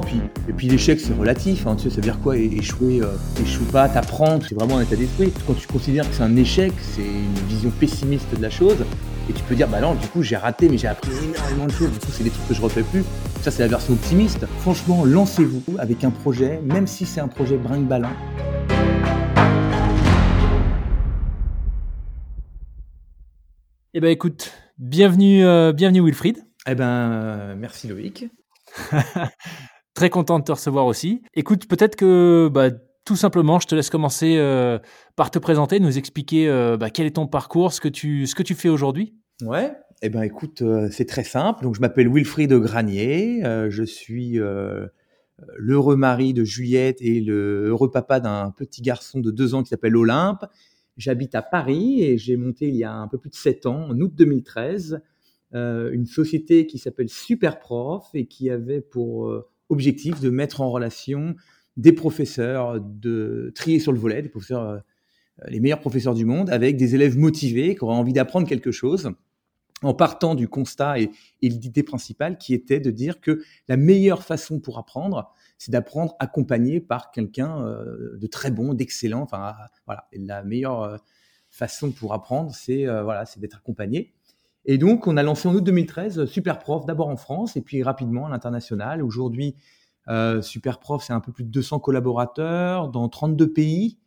Puis, et puis l'échec c'est relatif, hein, tu sais, ça veut dire quoi Échouer, euh, échoue pas, t'apprendre, c'est vraiment un état d'esprit. Quand tu considères que c'est un échec, c'est une vision pessimiste de la chose, et tu peux dire, bah non, du coup j'ai raté, mais j'ai appris énormément de choses, du coup c'est des trucs que je refais plus. Ça c'est la version optimiste. Franchement, lancez-vous avec un projet, même si c'est un projet brinque-ballant. Eh ben écoute, bienvenue, euh, bienvenue Wilfried. Eh ben, euh, merci Loïc. Très content de te recevoir aussi. Écoute, peut-être que bah, tout simplement, je te laisse commencer euh, par te présenter, nous expliquer euh, bah, quel est ton parcours, ce que tu, ce que tu fais aujourd'hui. Ouais, eh ben écoute, euh, c'est très simple. Donc je m'appelle Wilfried Granier, je suis l'heureux mari de Juliette et le heureux papa d'un petit garçon de deux ans qui s'appelle Olympe. J'habite à Paris et j'ai monté il y a un peu plus de sept ans, en août 2013, une société qui s'appelle Superprof et qui avait pour objectif de mettre en relation des professeurs, de trier sur le volet, des professeurs, euh, les meilleurs professeurs du monde, avec des élèves motivés qui auraient envie d'apprendre quelque chose, en partant du constat et, l'idée principale qui était de dire que la meilleure façon pour apprendre, c'est d'apprendre accompagné par quelqu'un euh, de très bon, d'excellent. Enfin, voilà, la meilleure euh, façon pour apprendre, c'est voilà, c'est d'être accompagné. Et donc, on a lancé en août 2013 Superprof, d'abord en France et puis rapidement à l'international. Aujourd'hui, euh, Superprof, c'est un peu plus de 200 collaborateurs dans 32 pays.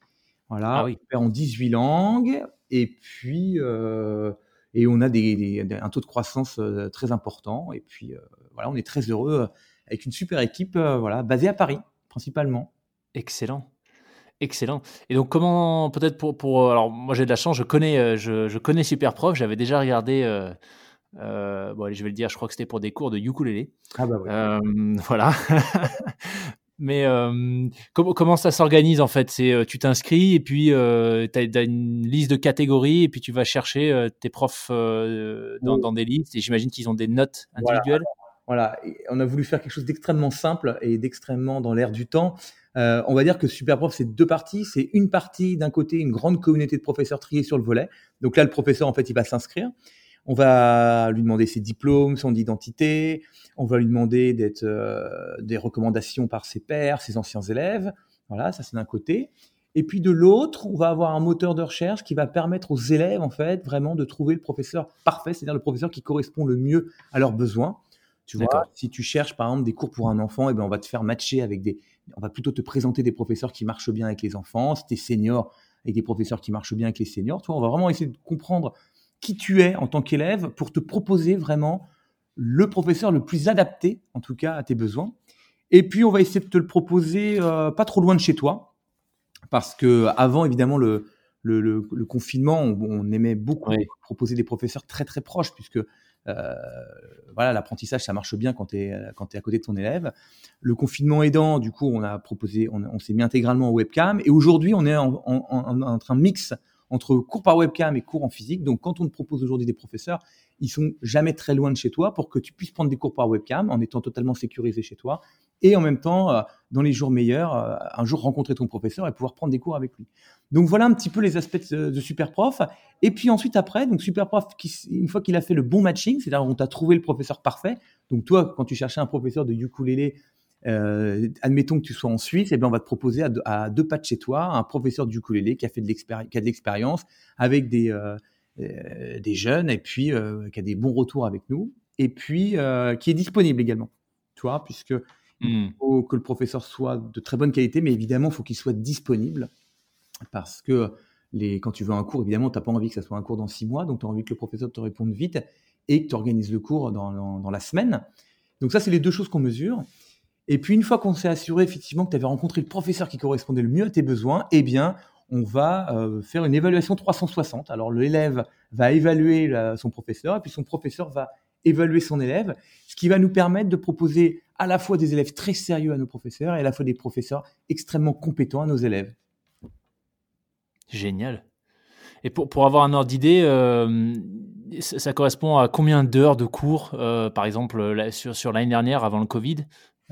Voilà, ah oui. en 18 langues. Et puis, euh, et on a des, un taux de croissance euh, très important. Et puis, euh, voilà, on est très heureux avec une super équipe voilà, basée à Paris, principalement. Excellent. Excellent. Et donc, comment, peut-être pour, pour. Alors, moi, j'ai de la chance, je connais, je, je connais Superprof. J'avais déjà regardé euh, bon, allez, je vais le dire, je crois que c'était pour des cours de ukulélé. Ah bah. Euh, voilà. Mais euh, comment, comment ça s'organise en fait? C'est euh, tu t'inscris et puis euh, tu as, une liste de catégories et puis tu vas chercher euh, tes profs dans, dans, des listes et j'imagine qu'ils ont des notes individuelles. Voilà. voilà. on a voulu faire quelque chose d'extrêmement simple et d'extrêmement dans l'air du temps. On va dire que Superprof, c'est deux parties. C'est une partie, d'un côté, une grande communauté de professeurs triés sur le volet. Donc là, le professeur, en fait, il va s'inscrire. On va lui demander ses diplômes, son identité. On va lui demander d'être euh, des recommandations par ses pairs, ses anciens élèves. Voilà, ça c'est d'un côté. Et puis de l'autre, on va avoir un moteur de recherche qui va permettre aux élèves, en fait, vraiment de trouver le professeur parfait, c'est-à-dire le professeur qui correspond le mieux à leurs besoins. Tu vois, si tu cherches par exemple des cours pour un enfant, et eh ben on va te faire matcher avec des, on va plutôt te présenter des professeurs qui marchent bien avec les enfants. Si t'es senior, avec des professeurs qui marchent bien avec les seniors. Tu vois, on va vraiment essayer de comprendre qui tu es en tant qu'élève pour te proposer vraiment le professeur le plus adapté, en tout cas à tes besoins. Et puis, on va essayer de te le proposer euh, pas trop loin de chez toi, parce que avant, évidemment, le, le, le, confinement, on, aimait beaucoup proposer des professeurs très très proches, puisque voilà, l'apprentissage, ça marche bien quand tu es, à côté de ton élève. Le confinement aidant, du coup, on a proposé, on, s'est mis intégralement au webcam, et aujourd'hui, on est en, en, en, en train de mix entre cours par webcam et cours en physique. Donc, quand on te propose aujourd'hui des professeurs, ils sont jamais très loin de chez toi pour que tu puisses prendre des cours par webcam en étant totalement sécurisé chez toi et en même temps, euh, dans les jours meilleurs, euh, un jour rencontrer ton professeur et pouvoir prendre des cours avec lui. Donc voilà un petit peu les aspects de, de Superprof. Et puis ensuite après, donc Superprof, qui, une fois qu'il a fait le bon matching, c'est-à-dire on t'a trouvé le professeur parfait. Donc toi, quand tu cherchais un professeur de ukulélé euh, admettons que tu sois en Suisse, et eh bien on va te proposer à deux, pas de chez toi un professeur du ukulélé qui a fait de l'expérience avec des, jeunes et puis qui a des bons retours avec nous et puis qui est disponible également. Tu puisque il hmm. faut que le professeur soit de très bonne qualité, mais évidemment, il faut qu'il soit disponible parce que quand tu veux un cours, évidemment, tu n'as pas envie que ça soit un cours dans six mois, donc tu as envie que le professeur te réponde vite et que tu organises le cours dans la semaine. Donc ça, c'est les deux choses qu'on mesure. Et puis, une fois qu'on s'est assuré effectivement que tu avais rencontré le professeur qui correspondait le mieux à tes besoins, eh bien, on va euh, faire une évaluation 360. Alors, l'élève va évaluer son professeur, et puis son professeur va évaluer son élève, ce qui va nous permettre de proposer à la fois des élèves très sérieux à nos professeurs et à la fois des professeurs extrêmement compétents à nos élèves. Génial. Et pour, pour avoir un ordre d'idée, euh, ça, correspond à combien d'heures de cours, euh, par exemple, sur, sur l'année dernière, avant le Covid?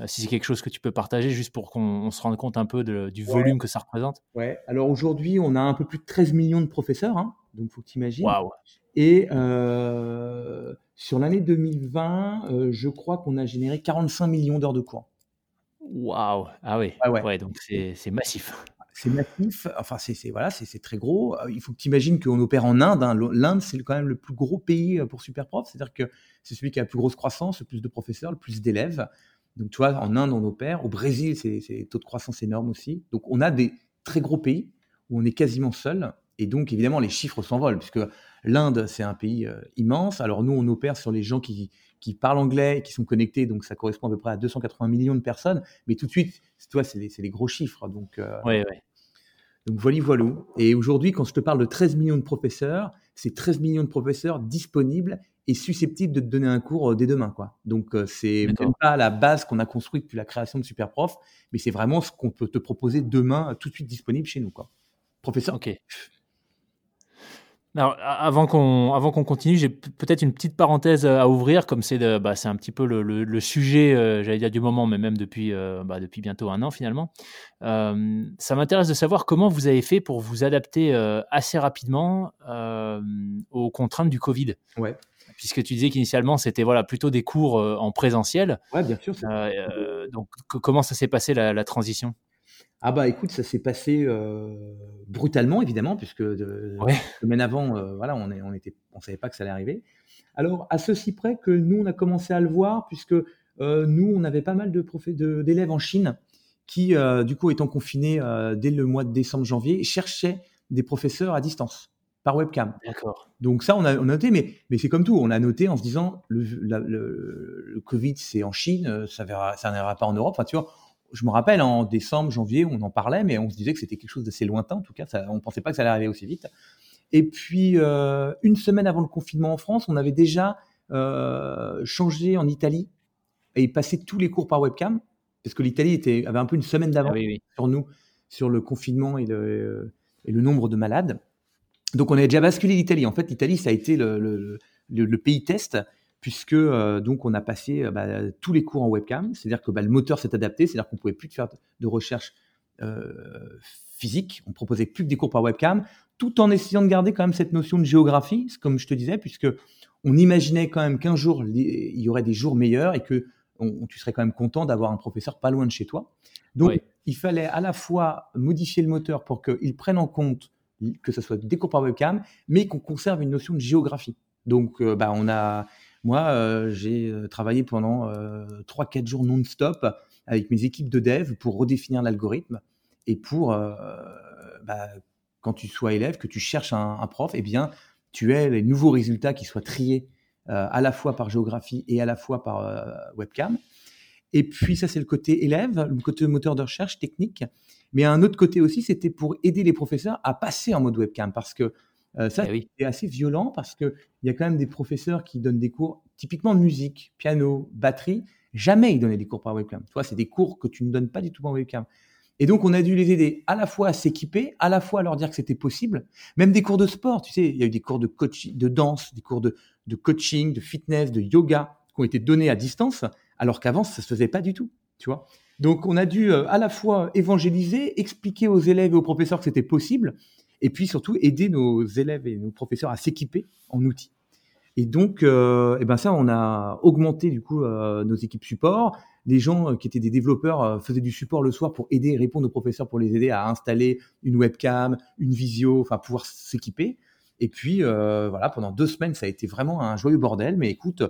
Si c'est quelque chose que tu peux partager, juste pour qu'on se rende compte un peu du volume que ça représente. Ouais, alors aujourd'hui, on a un peu plus de 13 millions de professeurs, hein, donc faut que tu imagines. Waouh. Et euh, sur l'année 2020, euh, je crois qu'on a généré 45 millions d'heures de cours. Waouh Ah oui, Ah ouais. ouais, donc c'est massif. C'est massif, enfin c'est voilà, c'est très gros. Il faut que tu imagines qu'on opère en Inde, hein. L'Inde, c'est quand même le plus gros pays, pour Superprof. C'est-à-dire que c'est celui qui a la plus grosse croissance, le plus de professeurs, le plus d'élèves. Donc tu vois, en Inde, on opère. Au Brésil, c'est c'est taux de croissance énorme aussi. Donc on a des très gros pays où on est quasiment seul et donc évidemment les chiffres s'envolent puisque l'Inde, c'est un pays, heu, immense. Alors nous, on opère sur les gens qui parlent anglais qui sont connectés, donc ça correspond à peu près à 280 millions de personnes. Mais tout de suite, tu vois, c'est les gros chiffres donc Ouais, ouais. Donc voilà, voilou. Et aujourd'hui, quand je te parle de 13 millions de professeurs, c'est 13 millions de professeurs disponibles et susceptibles de te donner un cours euh, dès demain, quoi. Donc euh, c'est même pas la base qu'on a construite depuis la création de Superprof, mais c'est vraiment ce qu'on peut te proposer demain, tout de suite disponible chez nous, quoi. Professeur, Ok. Alors, avant qu'on avant qu'on continue, j'ai peut-être une petite parenthèse euh, à ouvrir, comme c'est bah, c'est un petit peu le, le- le sujet, euh, j'allais dire du moment, mais même depuis euh, bah, depuis bientôt un an finalement. Euh, ça m'intéresse de savoir comment vous avez fait pour vous adapter assez rapidement aux contraintes du Covid, ouais, puisque tu disais qu'initialement c'était voilà plutôt des cours en présentiel. ouais, bien sûr. donc, comment ça s'est passé la, la transition? Ah bah écoute, ça s'est passé euh, brutalement évidemment, puisque de, Ouais. semaines avant, euh, voilà, on est, on était, on savait pas que ça allait arriver. Alors à ceci près que nous, on a commencé à le voir, puisque euh, nous, on avait pas mal de d'élèves en Chine qui, du coup, étant confinés dès le mois de décembre-janvier, cherchaient des professeurs à distance par webcam. D'accord. Donc ça, on a, on a noté, mais, mais c'est comme tout, on a noté en se disant, le, la- le, le Covid, c'est en Chine, ça verra, ça n'ira pas en Europe. Enfin, tu vois, je me rappelle, en décembre, janvier, on en parlait, mais on se disait que c'était quelque chose d'assez lointain, en tout cas, ça, on ne pensait pas que ça allait arriver aussi vite. Et puis, euh, une semaine avant le confinement en France, on avait déjà euh, changé en Italie et passé tous les cours par webcam, parce que l'Italie était, avait un peu une semaine Ah d'avance oui, oui. sur nous, sur le confinement et le, et le nombre de malades. Donc on avait déjà basculé l'Italie. En fait, l'Italie, ça a été le, le- le- le pays test, puisque euh, donc on a passé euh, bah, tous les cours en webcam. C'est-à-dire que bah, le moteur s'est adapté, c'est-à-dire qu'on pouvait plus faire de recherche euh, physique. On proposait plus que des cours par webcam, tout en essayant de garder quand même cette notion de géographie, comme je te disais, puisque on imaginait quand même qu'un jour il y aurait des jours meilleurs et que on- tu serais quand même content d'avoir un professeur pas loin de chez toi. Donc Oui. il fallait à la fois modifier le moteur pour qu'il prenne en compte que ce soit des cours par webcam, mais qu'on conserve une notion de géographie. Donc, euh, bah, on a, moi, euh, j'ai euh, travaillé pendant euh, 3-4 jours non-stop avec mes équipes de dev pour redéfinir l'algorithme et pour, euh, bah, quand tu sois élève, que tu cherches un, prof, eh bien, tu aies les nouveaux résultats qui soient triés euh, à la fois par géographie et à la fois par euh, webcam. Et puis ça, c'est le côté élève, le côté moteur de recherche technique. Mais un autre côté aussi, c'était pour aider les professeurs à passer en mode webcam, parce que euh, ça, Eh oui. c'est assez violent, parce qu'il y a quand même des professeurs qui donnent des cours typiquement de musique, piano, batterie. Jamais ils donnaient des cours par webcam. Tu vois, c'est des cours que tu ne donnes pas du tout par webcam. Et donc, on a dû les aider à la fois à s'équiper, à la fois à leur dire que c'était possible. Même des cours de sport, tu sais, il y a eu des cours de coaching, de danse, des cours de, de coaching, de fitness, de yoga qui ont été donnés à distance, alors qu'avant, ça se faisait pas du tout, tu vois. Donc, on a dû euh, à la fois évangéliser, expliquer aux élèves et aux professeurs que c'était possible, et puis surtout aider nos élèves et nos professeurs à s'équiper en outils. Et donc, euh, eh ben ça, on a augmenté du coup euh, nos équipes support. Les gens euh, qui étaient des développeurs faisaient du support le soir pour aider et répondre aux professeurs pour les aider à installer une webcam, une visio, enfin pouvoir s'équiper. Et puis voilà, pendant deux semaines, ça a été vraiment un joyeux bordel. Mais écoute,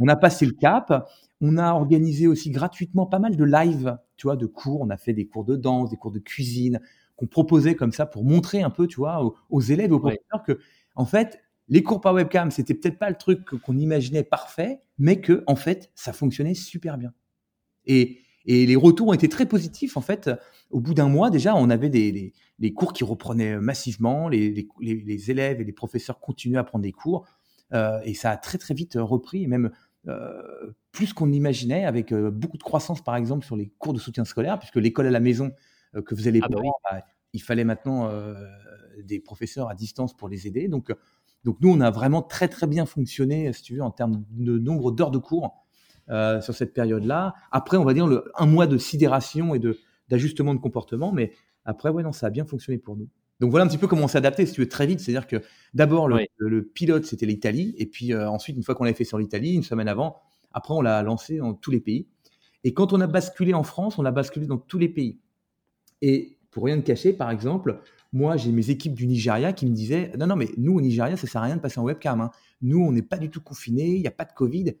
on a passé le cap. On a organisé aussi gratuitement pas mal de live, tu vois, de cours. On a fait des cours de danse, des cours de cuisine qu'on proposait comme ça pour montrer un peu, tu vois, aux, aux élèves et aux Ouais. professeurs que, en fait, les cours par webcam, c'était peut-être pas le truc qu'on imaginait parfait, mais que, en fait, ça fonctionnait super bien. Et, et les retours ont été très positifs. En fait, au bout d'un mois, déjà, on avait des, cours qui reprenaient massivement, les, les- élèves et les professeurs continuaient à prendre des cours, euh, et ça a très très vite repris, et même euh, plus qu'on imaginait, avec euh, beaucoup de croissance, par exemple, sur les cours de soutien scolaire, puisque l'école à la maison que faisaient les Ah bah parents, bah, il fallait maintenant euh, des professeurs à distance pour les aider. Donc, donc nous, on a vraiment très très bien fonctionné, si tu veux, en termes de nombre d'heures de cours euh, sur cette période-là. Après, on va dire le, un mois de sidération et de d'ajustement de comportement, mais après, ouais, non, ça a bien fonctionné pour nous. Donc voilà un petit peu comment on s'est adapté, si tu veux, très vite. C'est-à-dire que d'abord, le, Oui. le- le pilote, c'était l'Italie, et puis euh, ensuite, une fois qu'on l'avait fait sur l'Italie, une semaine avant, après, on l'a lancé en tous les pays. Et quand on a basculé en France, on a basculé dans tous les pays. Et pour rien te cacher, par exemple, moi, j'ai mes équipes du Nigeria qui me disaient Non, non, mais nous, au Nigeria, ça sert à rien de passer en webcam. Hein. Nous, on n'est pas du tout confinés, il n'y a pas de Covid.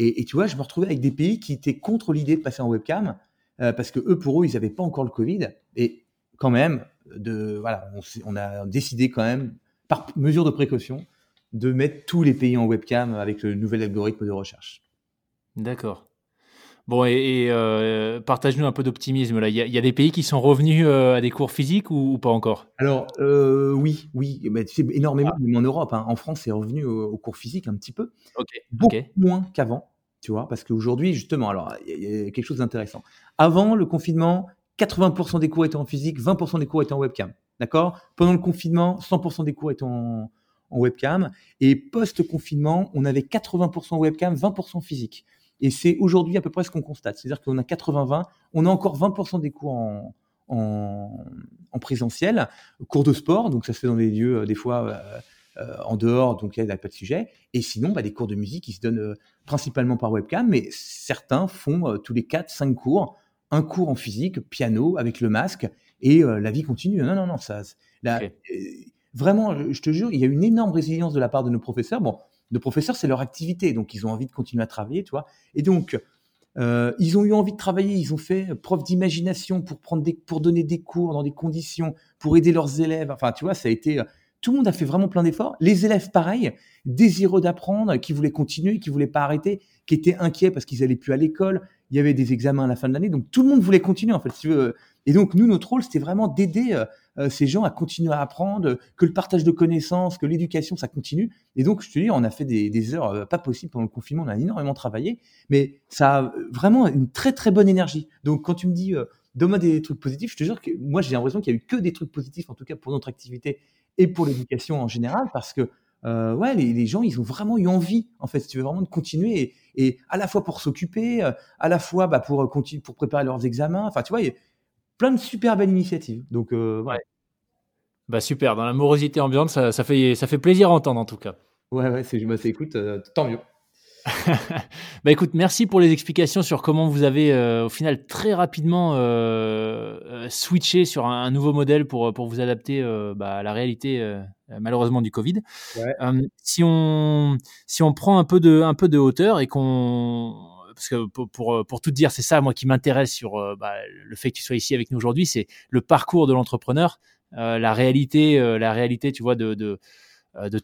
Et, tu vois, je me retrouvais avec des pays qui étaient contre l'idée de passer en webcam euh, parce que eux, pour eux, ils n'avaient pas encore le Covid. Et quand même, de, on, a décidé quand même, par mesure de précaution, de mettre tous les pays en webcam avec le nouvel algorithme de recherche. D'accord. Bon, et, euh, partage-nous un peu d'optimisme. Là, il y, a des pays qui sont revenus euh, à des cours physiques ou, pas encore? Alors euh, oui, oui, mais tu sais, énormément, ah. en Europe. Hein. En France, c'est revenu au, cours physique un petit peu, beaucoup moins qu'avant, tu vois, parce qu'aujourd'hui, justement, alors il y, a quelque chose d'intéressant. Avant le confinement, 80% des cours étaient en physique, 20% des cours étaient en webcam, d'accord? Pendant le confinement, 100% des cours étaient en, en webcam, et post-confinement, on avait 80% webcam, 20% physique. Et c'est aujourd'hui à peu près ce qu'on constate. C'est-à-dire qu'on a 80-20, on a encore 20% des cours en, en, présentiel, cours de sport, donc ça se fait dans des lieux euh, des fois euh, euh, en dehors, donc il n'y a pas de sujet. Et sinon, bah, des cours de musique qui se donnent principalement par webcam, mais certains font tous les 4-5 cours, un cours en physique, piano, avec le masque, et la vie continue. Non, non, non, ça, vraiment, je te jure, il y a une énorme résilience de la part de nos professeurs. Bon, de professeurs, c'est leur activité, donc ils ont envie de continuer à travailler, tu vois. Et donc, euh, ils ont eu envie de travailler, ils ont fait preuve d'imagination pour prendre pour donner des cours dans des conditions, pour aider leurs élèves. Enfin, tu vois, ça a été, euh, tout le monde a fait vraiment plein d'efforts. Les élèves, pareil, désireux d'apprendre, qui voulaient continuer, qui voulaient pas arrêter, qui étaient inquiets parce qu'ils allaient plus à l'école. Il y avait des examens à la fin de l'année, donc tout le monde voulait continuer en fait. Si tu veux. Et donc nous, notre rôle, c'était vraiment d'aider euh, euh, ces gens à continuer à apprendre, que le partage de connaissances, que l'éducation, ça continue. Et donc, je te dis, on a fait des, heures euh, pas possibles pendant le confinement, on a énormément travaillé, mais ça a vraiment une très très bonne énergie. Donc, quand tu me dis, donne-moi des trucs positifs, je te jure que moi, j'ai l'impression qu'il y a eu que des trucs positifs, en tout cas pour notre activité et pour l'éducation en général, parce que ouais, les, gens, ils ont vraiment eu envie, en fait, si tu veux vraiment de continuer, et, à la fois pour s'occuper, à la fois bah, pour, pour préparer leurs examens. Enfin, tu vois, plein de super belles initiatives. Donc, euh, ouais. Bah super, dans la morosité ambiante, ça, ça, fait, ça fait plaisir à entendre en tout cas. Ouais, ouais, c'est, bah, écoute, euh, tant mieux. bah écoute, merci pour les explications sur comment vous avez euh, au final très rapidement switché sur un, nouveau modèle pour, pour vous adapter bah, à la réalité malheureusement du Covid. Ouais. si, on, si on prend un peu de, un peu de hauteur et qu'on parce que pour, euh, pour, tout dire, c'est ça, moi, qui m'intéresse sur euh, bah, le fait que tu sois ici avec nous aujourd'hui, c'est le parcours de l'entrepreneur, euh, la réalité, la réalité, tu vois, de,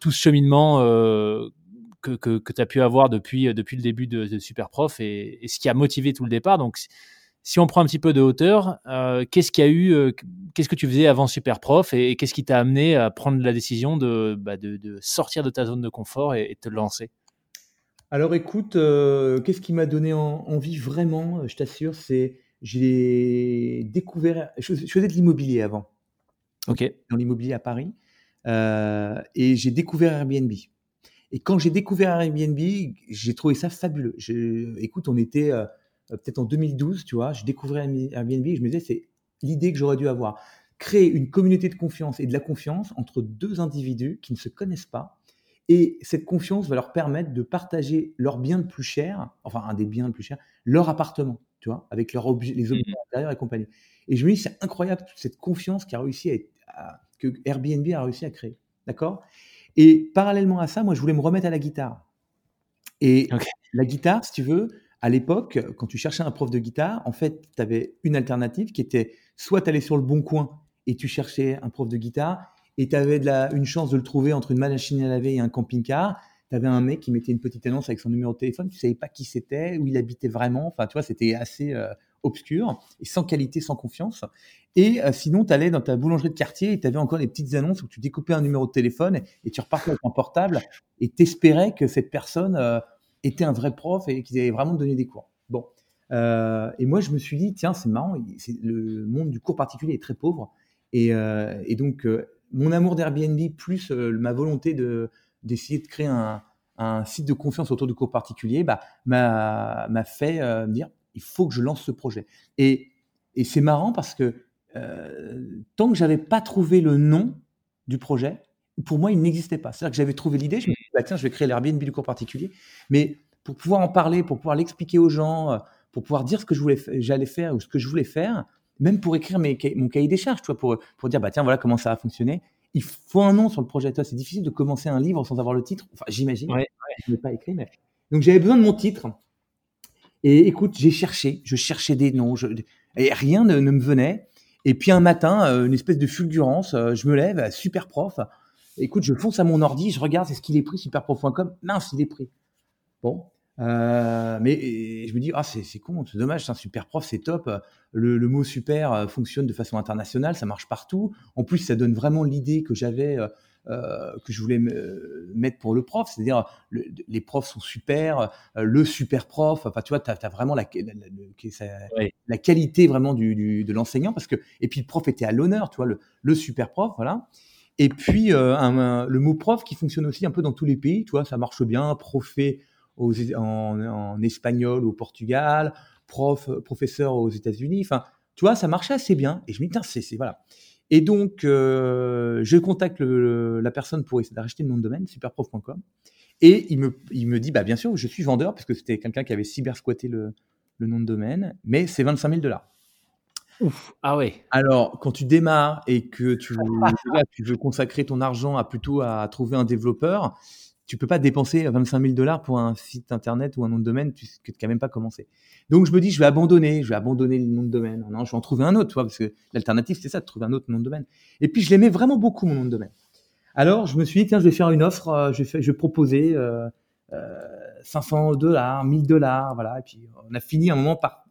tout ce cheminement que, tu as pu avoir depuis, le début de, Superprof et, ce qui a motivé tout le départ. Donc, si on prend un petit peu de hauteur, qu'est-ce qu'il a eu, qu'est-ce que tu faisais avant Superprof et, qu'est-ce qui t'a amené à prendre la décision de, bah, sortir de ta zone de confort et te lancer? Alors écoute, euh, qu'est-ce qui m'a donné envie vraiment, euh, je t'assure, c'est j'ai découvert, je, faisais de l'immobilier avant, Ok. dans l'immobilier à Paris, euh, et j'ai découvert Airbnb. Et quand j'ai découvert Airbnb, j'ai trouvé ça fabuleux. écoute, on était peut-être en 2012, tu vois, je découvrais Airbnb et je me disais, c'est l'idée que j'aurais dû avoir. Créer une communauté de confiance et de la confiance entre deux individus qui ne se connaissent pas et cette confiance va leur permettre de partager leurs biens le plus cher, enfin un des biens le plus cher, leur appartement, tu vois, avec leur objet, les objets mmh. intérieurs et compagnie. Et je me dis, c'est incroyable toute cette confiance qui a réussi à, que Airbnb a réussi à créer. D'accord? Et parallèlement à ça, moi, je voulais me remettre à la guitare. Et la guitare, si tu veux, à l'époque, quand tu cherchais un prof de guitare, en fait, tu avais une alternative qui était soit tu allais sur le bon coin et tu cherchais un prof de guitare, et tu avais une chance de le trouver entre une machine à laver et un camping-car. Tu avais un mec qui mettait une petite annonce avec son numéro de téléphone, tu savais pas qui c'était, où il habitait vraiment. Enfin, tu vois, c'était assez euh, obscur et sans qualité, sans confiance. Et euh, sinon, tu allais dans ta boulangerie de quartier et tu avais encore des petites annonces où tu découpais un numéro de téléphone et tu repartais avec un portable et t'espérais que cette personne euh, était un vrai prof et qu'il allait vraiment donner des cours. Bon. et moi, je me suis dit, tiens, c'est marrant, le monde du cours particulier est très pauvre. Et donc, mon amour d'Airbnb plus euh, ma volonté de d'essayer de créer un, site de confiance autour du cours particulier bah, m'a fait euh, me dire il faut que je lance ce projet. Et, et c'est marrant parce que euh, tant que j'avais pas trouvé le nom du projet, pour moi, il n'existait pas. C'est-à-dire que j'avais trouvé l'idée, je me suis dit, bah, tiens, je vais créer l'Airbnb du cours particulier. Mais pour pouvoir en parler, pour pouvoir l'expliquer aux gens, pour pouvoir dire ce que je voulais, j'allais faire ou ce que je voulais faire, même pour écrire mes, mon cahier des charges, tu vois, pour, pour dire, bah tiens, voilà comment ça va fonctionner. Il faut un nom sur le projet. C'est difficile de commencer un livre sans avoir le titre. Enfin, j'imagine. Ouais, Je n'ai pas écrit, mais. Donc, j'avais besoin de mon titre. Et écoute, j'ai cherché, je cherchais des noms, je, et rien ne, me venait. Et puis un matin, euh, une espèce de fulgurance, euh, je me lève, super prof. Écoute, je fonce à mon ordi, je regarde, est-ce qu'il est pris, superprof.com Mince, il est pris. Bon, euh, mais je me dis, ah, c'est con, c'est dommage, c'est un super prof, c'est top. Le, le, mot super euh, fonctionne de façon internationale, ça marche partout. En plus, ça donne vraiment l'idée que j'avais, euh, que je voulais mettre pour le prof, c'est-à-dire les profs sont super, le super prof. Enfin, tu vois, tu as, vraiment la, la, la, qualité vraiment du, du, de l'enseignant, parce que et puis le prof était à l'honneur, tu vois, le, le super prof, voilà. Et puis un, le mot prof qui fonctionne aussi un peu dans tous les pays, tu vois, ça marche bien, profé en, espagnol au Portugal, prof, professeur aux États-Unis. Enfin, tu vois, ça marchait assez bien. Et je me dis, c'est voilà. Et donc, euh, je contacte la personne pour essayer d'acheter le nom de domaine, superprof.com. Et il me, il me dit, bah, bien sûr, je suis vendeur, parce que c'était quelqu'un qui avait cyber squatté le, le nom de domaine, mais c'est 25 000 dollars. Ah ouais. Alors, quand tu démarres et que tu, tu veux consacrer ton argent à plutôt à trouver un développeur, tu peux pas dépenser 25 000 dollars pour un site internet ou un nom de domaine que tu n'as même pas commencé. Donc je me dis, je vais abandonner, je vais abandonner le nom de domaine. Non, je vais en trouver un autre, tu vois, parce que l'alternative c'est ça, de trouver un autre nom de domaine. Et puis je l'aimais vraiment beaucoup mon nom de domaine. Alors je me suis dit, tiens, je vais faire une offre, euh, je vais, proposer euh, euh, 500 dollars, 1000 dollars, voilà. Et puis on a fini un moment par,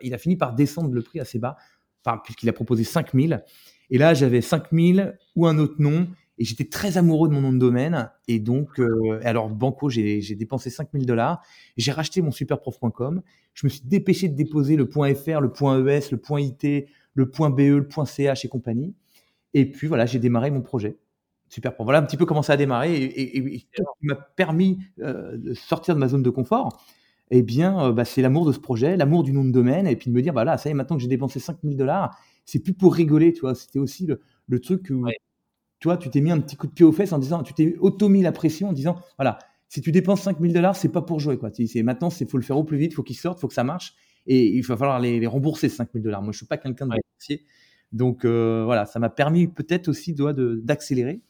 il a fini par descendre le prix assez bas, enfin, puisqu'il a proposé 5000. Et là j'avais 5000 ou un autre nom et j'étais très amoureux de mon nom de domaine. Et donc, euh, alors, Banco, j'ai dépensé 5000 dollars. J'ai racheté mon superprof.com. Je me suis dépêché de déposer le .fr, le .es, le .it, le .be, le .ch et compagnie. Et puis, voilà, j'ai démarré mon projet. Superprof. Voilà un petit peu comment ça a démarré. Et, et, ce qui m'a permis euh, de sortir de ma zone de confort, eh bien, euh, bah, c'est l'amour de ce projet, l'amour du nom de domaine. Et puis de me dire, bah là, ça y est, maintenant que j'ai dépensé 5000 dollars, c'est plus pour rigoler, tu vois. C'était aussi le, le truc où tu vois, tu t'es mis un petit coup de pied aux fesses en disant, tu t'es auto-mis la pression en disant, voilà, si tu dépenses 5000 dollars, c'est pas pour jouer, quoi. C'est, maintenant, il faut le faire au plus vite, il faut qu'il sorte, il faut que ça marche, et il va falloir les, rembourser, 5000 dollars. Moi, je suis pas quelqu'un de ouais. Donc, euh, voilà, ça m'a permis peut-être aussi d'accélérer.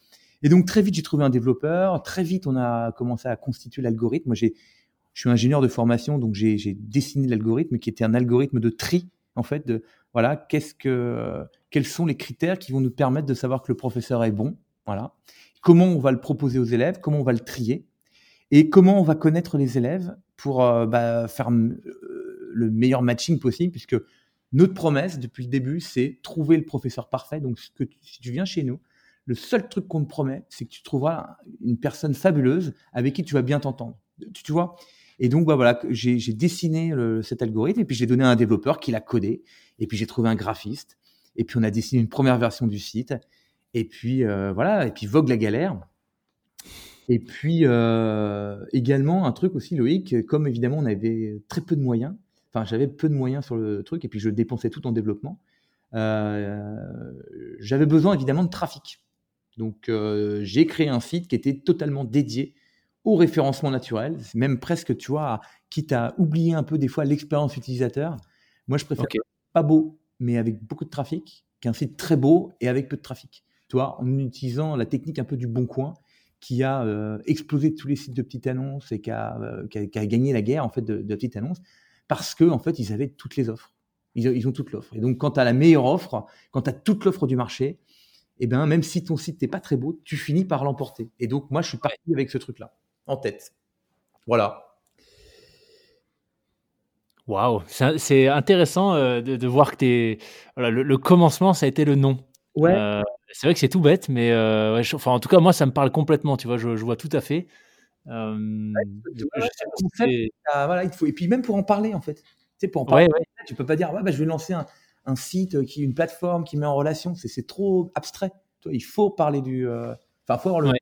Et donc, très vite, j'ai trouvé un développeur. Très vite, on a commencé à constituer l'algorithme. Moi, j'ai, je suis ingénieur de formation, donc j'ai, j'ai dessiné l'algorithme qui était un algorithme de tri, en fait, voilà, qu'est-ce que, quels sont les critères qui vont nous permettre de savoir que le professeur est bon, voilà. Comment on va le proposer aux élèves, comment on va le trier, et comment on va connaître les élèves pour euh, bah, faire euh, le meilleur matching possible, puisque notre promesse depuis le début, c'est trouver le professeur parfait. Donc, si tu viens chez nous, le seul truc qu'on te promet, c'est que tu trouveras une personne fabuleuse avec qui tu vas bien t'entendre. Tu, vois Et donc, voilà, j'ai dessiné cet algorithme et puis j'ai donné à un développeur qui l'a codé. Et puis j'ai trouvé un graphiste et puis on a dessiné une première version du site. Et puis euh, voilà, et puis Vogue la galère. Et puis euh, également un truc aussi, Loïc, comme évidemment on avait très peu de moyens, enfin j'avais peu de moyens sur le truc, et puis je dépensais tout en développement, euh, j'avais besoin évidemment de trafic. Donc j'ai créé un site qui était totalement dédié au référencement naturel, même presque, tu vois, quitte à oublier un peu des fois l'expérience utilisateur. Moi je préfère pas beau, mais avec beaucoup de trafic, qu'un site très beau et avec peu de trafic. Tu vois, en utilisant la technique un peu du bon coin, qui a euh, explosé tous les sites de petites annonces et qui a, euh, qui, a, gagné la guerre en fait de, de petites annonces, parce que en fait ils avaient toutes les offres. Ils, ils ont toute l'offre. Et donc quand tu as la meilleure offre, quand tu as toute l'offre du marché, et eh ben même si ton site n'est pas très beau, tu finis par l'emporter. Et donc moi je suis parti avec ce truc-là en tête. Voilà. Waouh, c'est intéressant euh, de, voir que voilà, le, commencement, ça a été le nom. Ouais. Euh, c'est vrai que c'est tout bête, mais euh, enfin, en tout cas, moi, ça me parle complètement. Tu vois, je, vois tout à fait. voilà, il faut, et puis même pour en parler, en fait. Tu sais, pour en parler, tu peux pas dire, bah, je vais lancer un, un, site qui une plateforme qui met en relation. C'est trop abstrait. il faut parler du. Enfin, faut avoir le.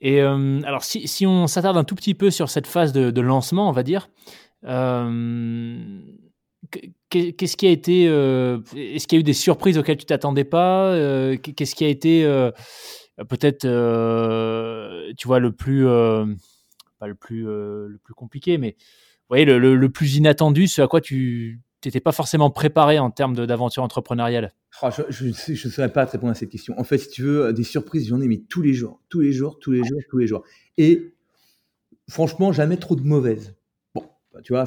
Et euh, alors, si, si on s'attarde un tout petit peu sur cette phase de, lancement, on va dire, euh, qu'est-ce qui a été. Euh, est-ce qu'il y a eu des surprises auxquelles tu t'attendais pas Qu'est-ce qui a été peut-être, tu vois, le plus. pas le plus, le plus compliqué, mais oui, le, le, plus inattendu, ce à quoi tu n'étais pas forcément préparé en termes d'aventure entrepreneuriale oh, Je ne saurais pas te répondre à cette question. En fait, si tu veux, des surprises, j'en ai mis tous les jours, tous les jours, tous les jours, tous les jours. Et franchement, jamais trop de mauvaises. Bon, bah, tu vois,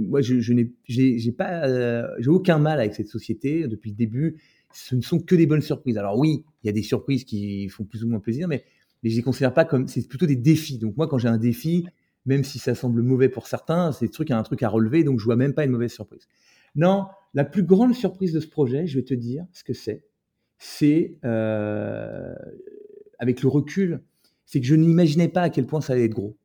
moi, je, n'ai pas, euh, j'ai aucun mal avec cette société depuis le début. Ce ne sont que des bonnes surprises. Alors oui, il y a des surprises qui font plus ou moins plaisir, mais, mais je les considère pas comme, c'est plutôt des défis. Donc moi, quand j'ai un défi, même si ça semble mauvais pour certains, c'est truc, un truc à relever, donc je vois même pas une mauvaise surprise. Non, la plus grande surprise de ce projet, je vais te dire ce que c'est. C'est euh, avec le recul, c'est que je n'imaginais pas à quel point ça allait être gros.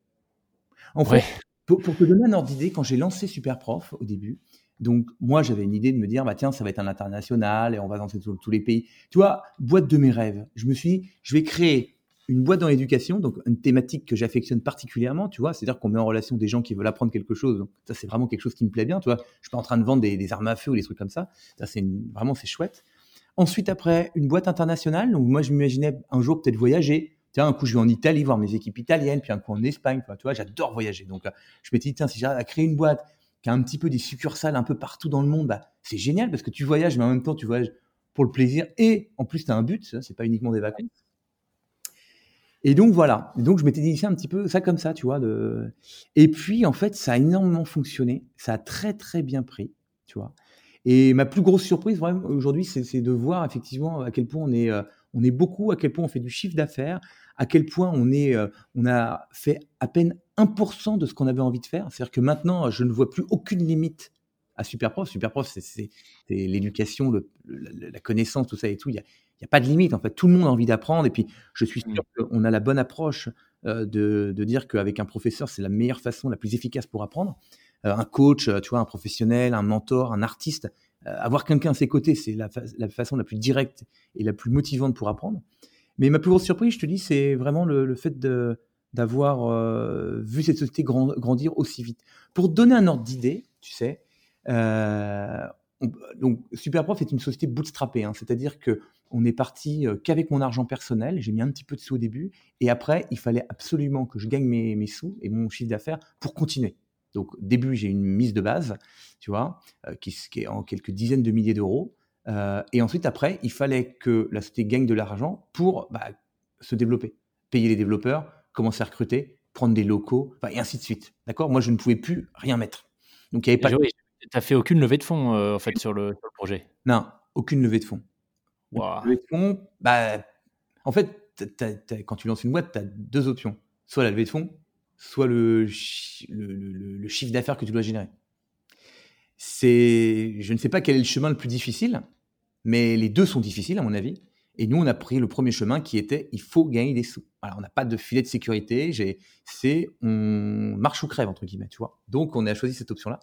En fait, pour, te donner un ordre d'idée, quand j'ai lancé Superprof au début, donc moi j'avais une idée de me dire bah tiens ça va être un international et on va danser tous les pays. Tu vois, boîte de mes rêves. Je me suis dit, je vais créer une boîte dans l'éducation, donc une thématique que j'affectionne particulièrement, tu vois, c'est-à-dire qu'on met en relation des gens qui veulent apprendre quelque chose. Donc ça, c'est vraiment quelque chose qui me plaît bien, tu vois. Je suis pas en train de vendre des, armes à feu ou des trucs comme ça. Ça, c'est vraiment c'est chouette. Ensuite, après, une boîte internationale. Donc moi, je m'imaginais un jour peut-être voyager. Tiens, un coup, je vais en Italie voir mes équipes italiennes, puis un coup en Espagne. Tu vois, j'adore voyager. Donc je me dis, tiens, si j'arrive à créer une boîte qui a un petit peu des succursales un peu partout dans le monde, bah, c'est génial parce que tu voyages, mais en même temps, tu voyages pour le plaisir et en plus, tu as un but. C'est pas uniquement des vacances. Et donc voilà. donc je m'étais dit un petit peu ça comme ça, tu vois. Et puis en fait, ça a énormément fonctionné. Ça a très très bien pris, tu vois. Et ma plus grosse surprise aujourd'hui, c'est de voir effectivement à quel point on est, euh, on est beaucoup, à quel point on fait du chiffre d'affaires, à quel point on est, euh, on a fait à peine 1% de ce qu'on avait envie de faire. C'est-à-dire que maintenant, je ne vois plus aucune limite à Superprof. Superprof, c'est l'éducation, la connaissance, tout ça et tout. Il n'y a pas de limite. En fait, tout le monde a envie d'apprendre. Et puis, je suis sûr mmh. qu'on a la bonne approche euh, de, de, dire qu'avec un professeur, c'est la meilleure façon, la plus efficace pour apprendre. Euh, un coach, euh, tu vois, un professionnel, un mentor, un artiste, avoir quelqu'un à ses côtés, c'est la, la, façon la plus directe et la plus motivante pour apprendre. Mais ma plus grosse surprise, je te dis, c'est vraiment le, le fait d'avoir vu cette société grandir aussi vite. Pour donner un ordre d'idée, tu sais, donc Superprof est une société bootstrappée, hein, c'est-à-dire que on est parti euh, qu'avec mon argent personnel. J'ai mis un petit peu de sous au début. Et après, il fallait absolument que je gagne mes, sous et mon chiffre d'affaires pour continuer. Donc, début, j'ai une mise de base, tu vois, euh, qui, est en quelques dizaines de milliers d'euros. Euh, et ensuite, après, il fallait que la société gagne de l'argent pour bah, se développer, payer les développeurs, commencer à recruter, prendre des locaux, et ainsi de suite. D'accord? Moi, je ne pouvais plus rien mettre. Donc, il n'y avait pas. Tu n'as fait aucune levée de fonds, en fait, sur le, sur le projet? Non, aucune levée de fonds. Wow. bah, en fait, quand tu lances une boîte, tu as deux options. Soit la levée de fonds, soit le, le, le, chiffre d'affaires que tu dois générer. C'est, je ne sais pas quel est le chemin le plus difficile, mais les deux sont difficiles à mon avis. Et nous, on a pris le premier chemin qui était il faut gagner des sous. Alors, on n'a pas de filet de sécurité. C'est on marche ou crève entre guillemets, tu vois. Donc, on a choisi cette option-là.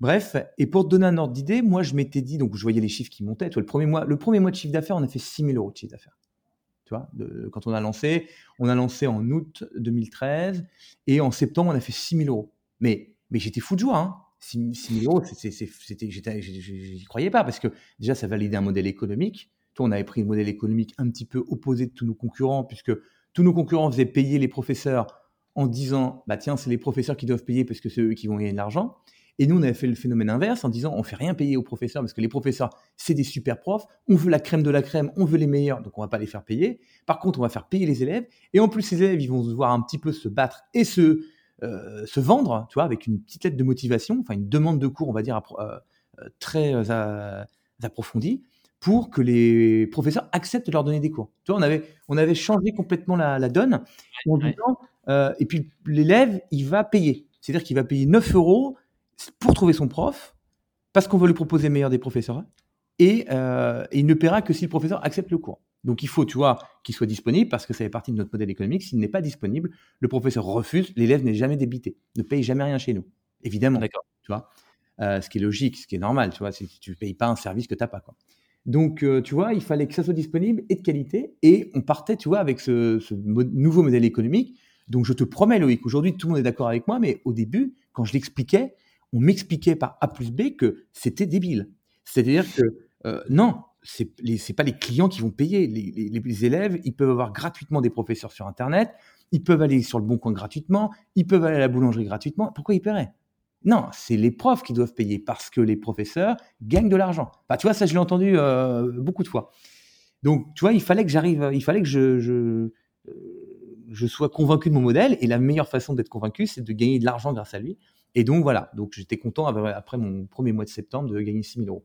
Bref, et pour te donner un ordre d'idée, moi je m'étais dit, donc je voyais les chiffres qui montaient. le, premier mois, le premier mois de chiffre d'affaires, on a fait 6 000 euros de chiffre d'affaires. Tu vois, quand on a lancé, on a lancé en août 2013 et en septembre, on a fait 6 000 euros. Mais, mais j'étais fou de joie. Hein. 6, 000 euros, j'y croyais pas parce que déjà, ça validait un modèle économique. Toi, on avait pris un modèle économique un petit peu opposé de tous nos concurrents puisque tous nos concurrents faisaient payer les professeurs en disant, bah tiens, c'est les professeurs qui doivent payer parce que c'est eux qui vont gagner de l'argent. Et nous, on avait fait le phénomène inverse en disant on fait rien payer aux professeurs parce que les professeurs, c'est des super profs. On veut la crème de la crème, on veut les meilleurs, donc on va pas les faire payer. Par contre, on va faire payer les élèves. Et en plus, les élèves, ils vont devoir un petit peu se battre et se, euh, se vendre, tu vois, avec une petite lettre de motivation, enfin une demande de cours, on va dire, euh, euh, très approfondie pour que les professeurs acceptent de leur donner des cours. Tu vois, on avait, on avait changé complètement la, donne en disant, et puis l'élève, il va payer. C'est-à-dire qu'il va payer 9 euros pour trouver son prof, parce qu'on veut lui proposer le meilleur des professeurs, et, euh, il ne paiera que si le professeur accepte le cours. Donc il faut, tu vois, qu'il soit disponible parce que ça fait partie de notre modèle économique. S'il n'est pas disponible, le professeur refuse, l'élève n'est jamais débité, ne paye jamais rien chez nous. Évidemment, D'accord. tu vois. Euh, ce qui est logique, ce qui est normal, tu vois, si tu ne payes pas un service que tu n'as pas. Quoi. Donc, euh, tu vois, il fallait que ça soit disponible et de qualité. Et on partait, tu vois, avec ce, ce nouveau modèle économique. Donc, je te promets, Loïc, aujourd'hui, tout le monde est d'accord avec moi, mais au début, quand je l'expliquais, on m'expliquait par A plus B que c'était débile. C'est-à-dire que euh, non, ce n'est pas les clients qui vont payer. Les, élèves, ils peuvent avoir gratuitement des professeurs sur Internet. ils peuvent aller sur le bon coin gratuitement, ils peuvent aller à la boulangerie gratuitement. Pourquoi ils paieraient? Non, c'est les profs qui doivent payer parce que les professeurs gagnent de l'argent. Enfin, tu vois, ça, je l'ai entendu euh, beaucoup de fois. Donc, tu vois, il fallait que j'arrive, il fallait que je, euh, je sois convaincu de mon modèle. Et la meilleure façon d'être convaincu, c'est de gagner de l'argent grâce à lui. Et donc, voilà. Donc, j'étais content après mon premier mois de septembre de gagner 6 000 euros.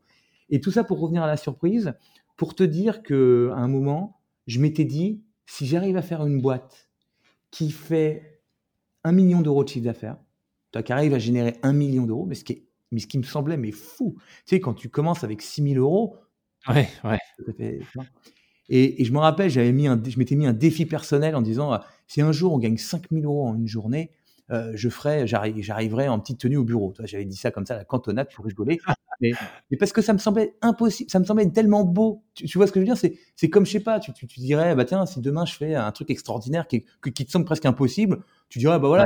Et tout ça pour revenir à la surprise, pour te dire que à un moment, je m'étais dit, si j'arrive à faire une boîte qui fait un million d'euros de chiffre d'affaires, toi qui arrives à générer un million d'euros, mais ce qui est, mais ce qui me semblait mais fou, tu sais, quand tu commences avec 6 000 euros, ouais, ouais. et, et, je me rappelle, j'avais mis un, je m'étais mis un défi personnel en disant, si un jour on gagne 5 000 euros en une journée, euh, je ferai, j'arriverai en petite tenue au bureau. J'avais dit ça comme ça la cantonade pour rigoler. mais, mais, parce que ça me semblait impossible, ça me semblait tellement beau. Tu, vois ce que je veux dire? C'est, comme je sais pas, tu, tu, tu, dirais, bah tiens, si demain je fais un truc extraordinaire qui, qui te semble presque impossible, tu dirais, bah voilà,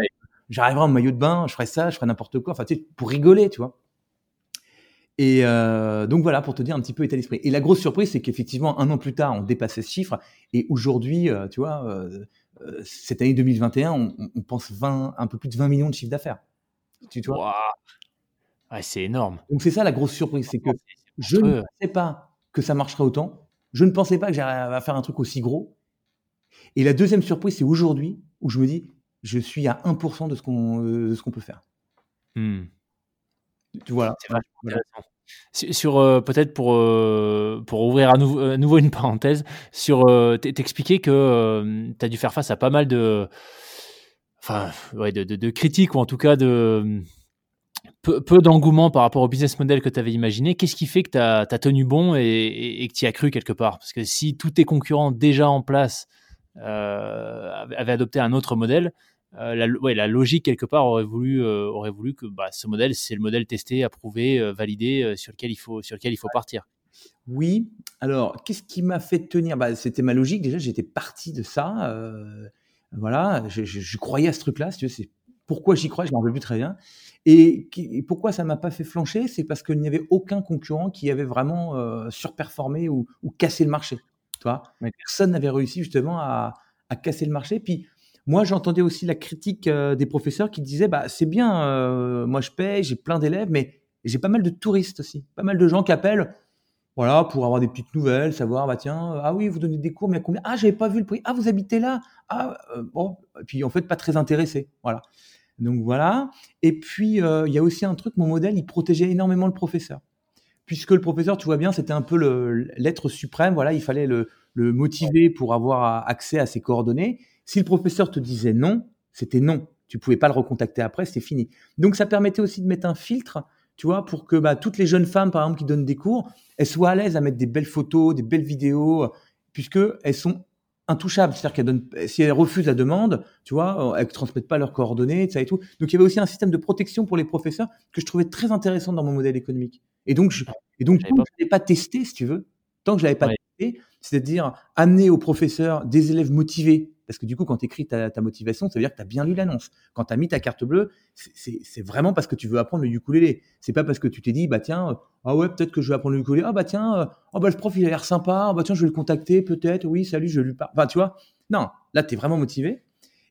j'arriverai en maillot de bain, je ferai ça, je ferai n'importe quoi. Enfin, tu sais, pour rigoler, tu vois. Et euh, donc voilà, pour te dire un petit peu état d'esprit. Et la grosse surprise, c'est qu'effectivement, un an plus tard, on dépassait ce chiffre. Et aujourd'hui, euh, tu vois, euh, cette année 2021, on, on, pense 20, un peu plus de 20 millions de chiffres d'affaires. Tu vois? Ouais, C'est énorme. Donc c'est ça la grosse surprise, c'est que je ne pensais pas que ça marcherait autant. Je ne pensais pas que j'arriverais à faire un truc aussi gros. Et la deuxième surprise, c'est aujourd'hui où je me dis, je suis à 1% de ce qu'on euh, peut faire. Hmm. Tu vois? C'est intéressant. Sur, euh, peut-être pour, euh, pour ouvrir à, nouveau une parenthèse, sur euh, t'expliquer que tu as dû faire face à pas mal de, enfin, ouais, de, de, critiques ou en tout cas de peu, peu d'engouement par rapport au business model que tu avais imaginé. Qu'est-ce qui fait que tu as, tenu bon et, et, que tu y as cru quelque part? Parce que si tous tes concurrents déjà en place avaient adopté un autre modèle, euh, la, ouais, la, logique quelque part aurait voulu, euh, aurait voulu que bah, ce modèle, c'est le modèle testé, approuvé, euh, validé, sur lequel il faut, sur lequel il faut partir. Oui. Alors, qu'est-ce qui m'a fait tenir? Bah, C'était ma logique. Déjà, j'étais parti de ça. voilà, je, je, croyais à ce truc-là. Si c'est pourquoi j'y crois, je m'en rappelle plus très bien. Et, pourquoi ça m'a pas fait flancher, c'est parce qu'il n'y avait aucun concurrent qui avait vraiment surperformé ou, ou, cassé le marché. Tu Personne n'avait réussi justement à, à casser le marché. Puis moi, j'entendais aussi la critique euh, des professeurs qui disaient bah, c'est bien, euh, moi je paye, j'ai plein d'élèves, mais j'ai pas mal de touristes aussi, pas mal de gens qui appellent voilà, pour avoir des petites nouvelles, savoir, bah tiens, euh, ah oui, vous donnez des cours, mais à combien? Ah, j'avais pas vu le prix. Ah, vous habitez là? Ah, bon. Et puis en fait, pas très intéressé. Voilà. Donc voilà. Et puis, il y a aussi un truc, mon modèle, il protégeait énormément le professeur. Puisque le professeur, tu vois bien, c'était un peu l'être suprême. Voilà, il fallait le, le motiver pour avoir accès à ses coordonnées. Si le professeur te disait non, c'était non. Tu pouvais pas le recontacter après, c'était fini. Donc ça permettait aussi de mettre un filtre, tu vois, pour que bah, toutes les jeunes femmes, par exemple, qui donnent des cours, elles soient à l'aise à mettre des belles photos, des belles vidéos, puisque elles sont intouchables. C'est-à-dire qu'elles donnent, si elles refusent la demande, tu vois, elles ne transmettent pas leurs coordonnées, ça et tout. Donc il y avait aussi un système de protection pour les professeurs que je trouvais très intéressant dans mon modèle économique. Et donc, je, et donc, je l'avais pas testé, si tu veux, tant que je l'avais pas testé, c'est-à-dire amener aux professeurs des élèves motivés parce que du coup, quand tu écris ta, motivation, ça veut dire que tu as bien lu l'annonce. Quand tu as mis ta carte bleue, c'est vraiment parce que tu veux apprendre le ukulélé. C'est pas parce que tu t'es dit, bah tiens, euh, ah ouais, peut-être que je vais apprendre le ukulélé. Ah bah tiens, euh, ah bah le prof, il a l'air sympa. Ah bah tiens, je vais le contacter, peut-être. Oui, salut, je lui parle. Enfin, tu vois, non, là, tu es vraiment motivé.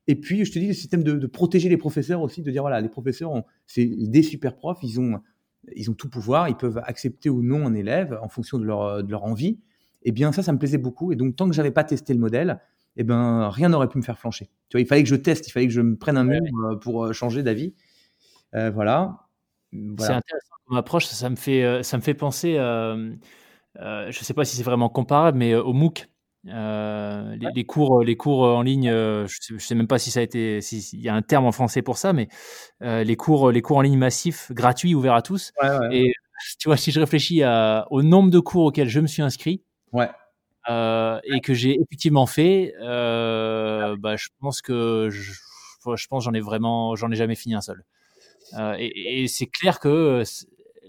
Et puis, je te dis, le système de, protéger les professeurs aussi, de dire, voilà, les professeurs, c'est des super profs, ils ont, ils ont tout pouvoir, ils peuvent accepter ou non un élève en fonction de leur, de leur envie. Et eh bien, ça, ça me plaisait beaucoup. Et donc, tant que j'avais pas testé le modèle, eh ben, rien n'aurait pu me faire flancher. Tu vois, il fallait que je teste, il fallait que je me prenne un mur euh, pour euh, changer d'avis. Euh, voilà. C'est intéressant comme approche. Ça me fait, ça me fait penser, je ne sais pas si c'est vraiment comparable, mais au MOOC. les, cours, les cours en ligne, je ne sais, même pas si ça a été, s'il y a un terme en français pour ça, mais les cours, les cours en ligne massifs, gratuits, ouverts à tous. Et tu vois, si je réfléchis au nombre de cours auxquels je me suis inscrit, ouais. Euh, et que j'ai effectivement fait, euh, bah, je pense que je, je pense j'en ai vraiment, j'en ai jamais fini un seul. Euh, et, et c'est clair que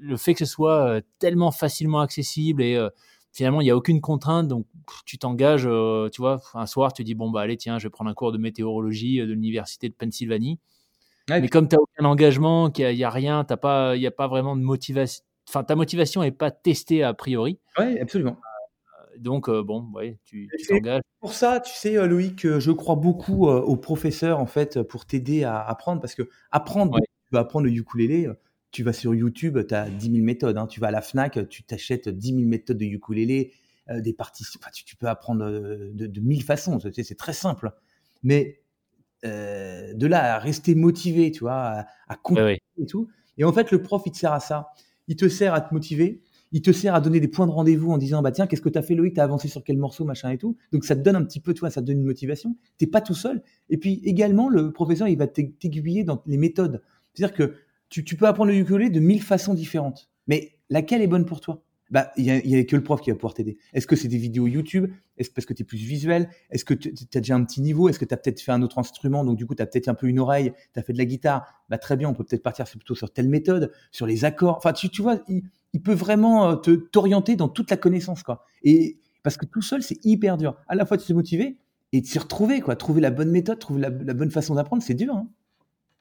le fait que ce soit tellement facilement accessible et finalement il n'y a aucune contrainte, donc tu t'engages, tu vois, un soir tu dis bon bah allez tiens, je vais prendre un cours de météorologie de l'université de Pennsylvanie. mais comme tu n'as aucun engagement, qu'il n'y a, a, rien, il n'y a pas vraiment de motivation, enfin ta motivation n'est pas testée a priori. Oui, absolument donc, euh, bon, ouais, tu t'engages. pour ça, tu sais, Loïc, je crois beaucoup aux professeurs en fait pour t'aider à apprendre parce que apprendre, tu vas apprendre le ukulélé. Tu vas sur YouTube, tu as 10 000 méthodes. Hein. Tu vas à la Fnac, tu t'achètes 10 000 méthodes de ukulélé, des parties. tu, peux apprendre de, de mille façons. C'est très simple. Mais de là à rester motivé, tu vois, à, continuer et tout. Et en fait, le prof, il te sert à ça. Il te sert à te motiver. Il te sert à donner des points de rendez-vous en disant bah tiens qu'est-ce que tu as fait Loïc? T'as avancé sur quel morceau machin et tout. Donc ça te donne un petit peu tu vois ça te donne une motivation. T'es pas tout seul. Et puis également le professeur il va t'aiguiller dans les méthodes. C'est-à-dire que tu, peux apprendre le ukulélé de mille façons différentes. Mais laquelle est bonne pour toi? Bah, il y a, que le prof qui va pouvoir t'aider. Est-ce que c'est des vidéos YouTube? Est-ce parce que tu es plus visuel? Est-ce que tu as déjà un petit niveau? Est-ce que tu as peut-être fait un autre instrument? Donc, du coup, tu as peut-être un peu une oreille, tu as fait de la guitare. Bah, très bien, on peut peut-être partir plutôt sur telle méthode, sur les accords. Enfin, tu, tu vois, peut vraiment euh, te t'orienter dans toute la connaissance, quoi. Et parce que tout seul, c'est hyper dur. À la fois de se motiver et de s'y retrouver, quoi. Trouver la bonne méthode, trouver la, bonne façon d'apprendre, c'est dur. Hein.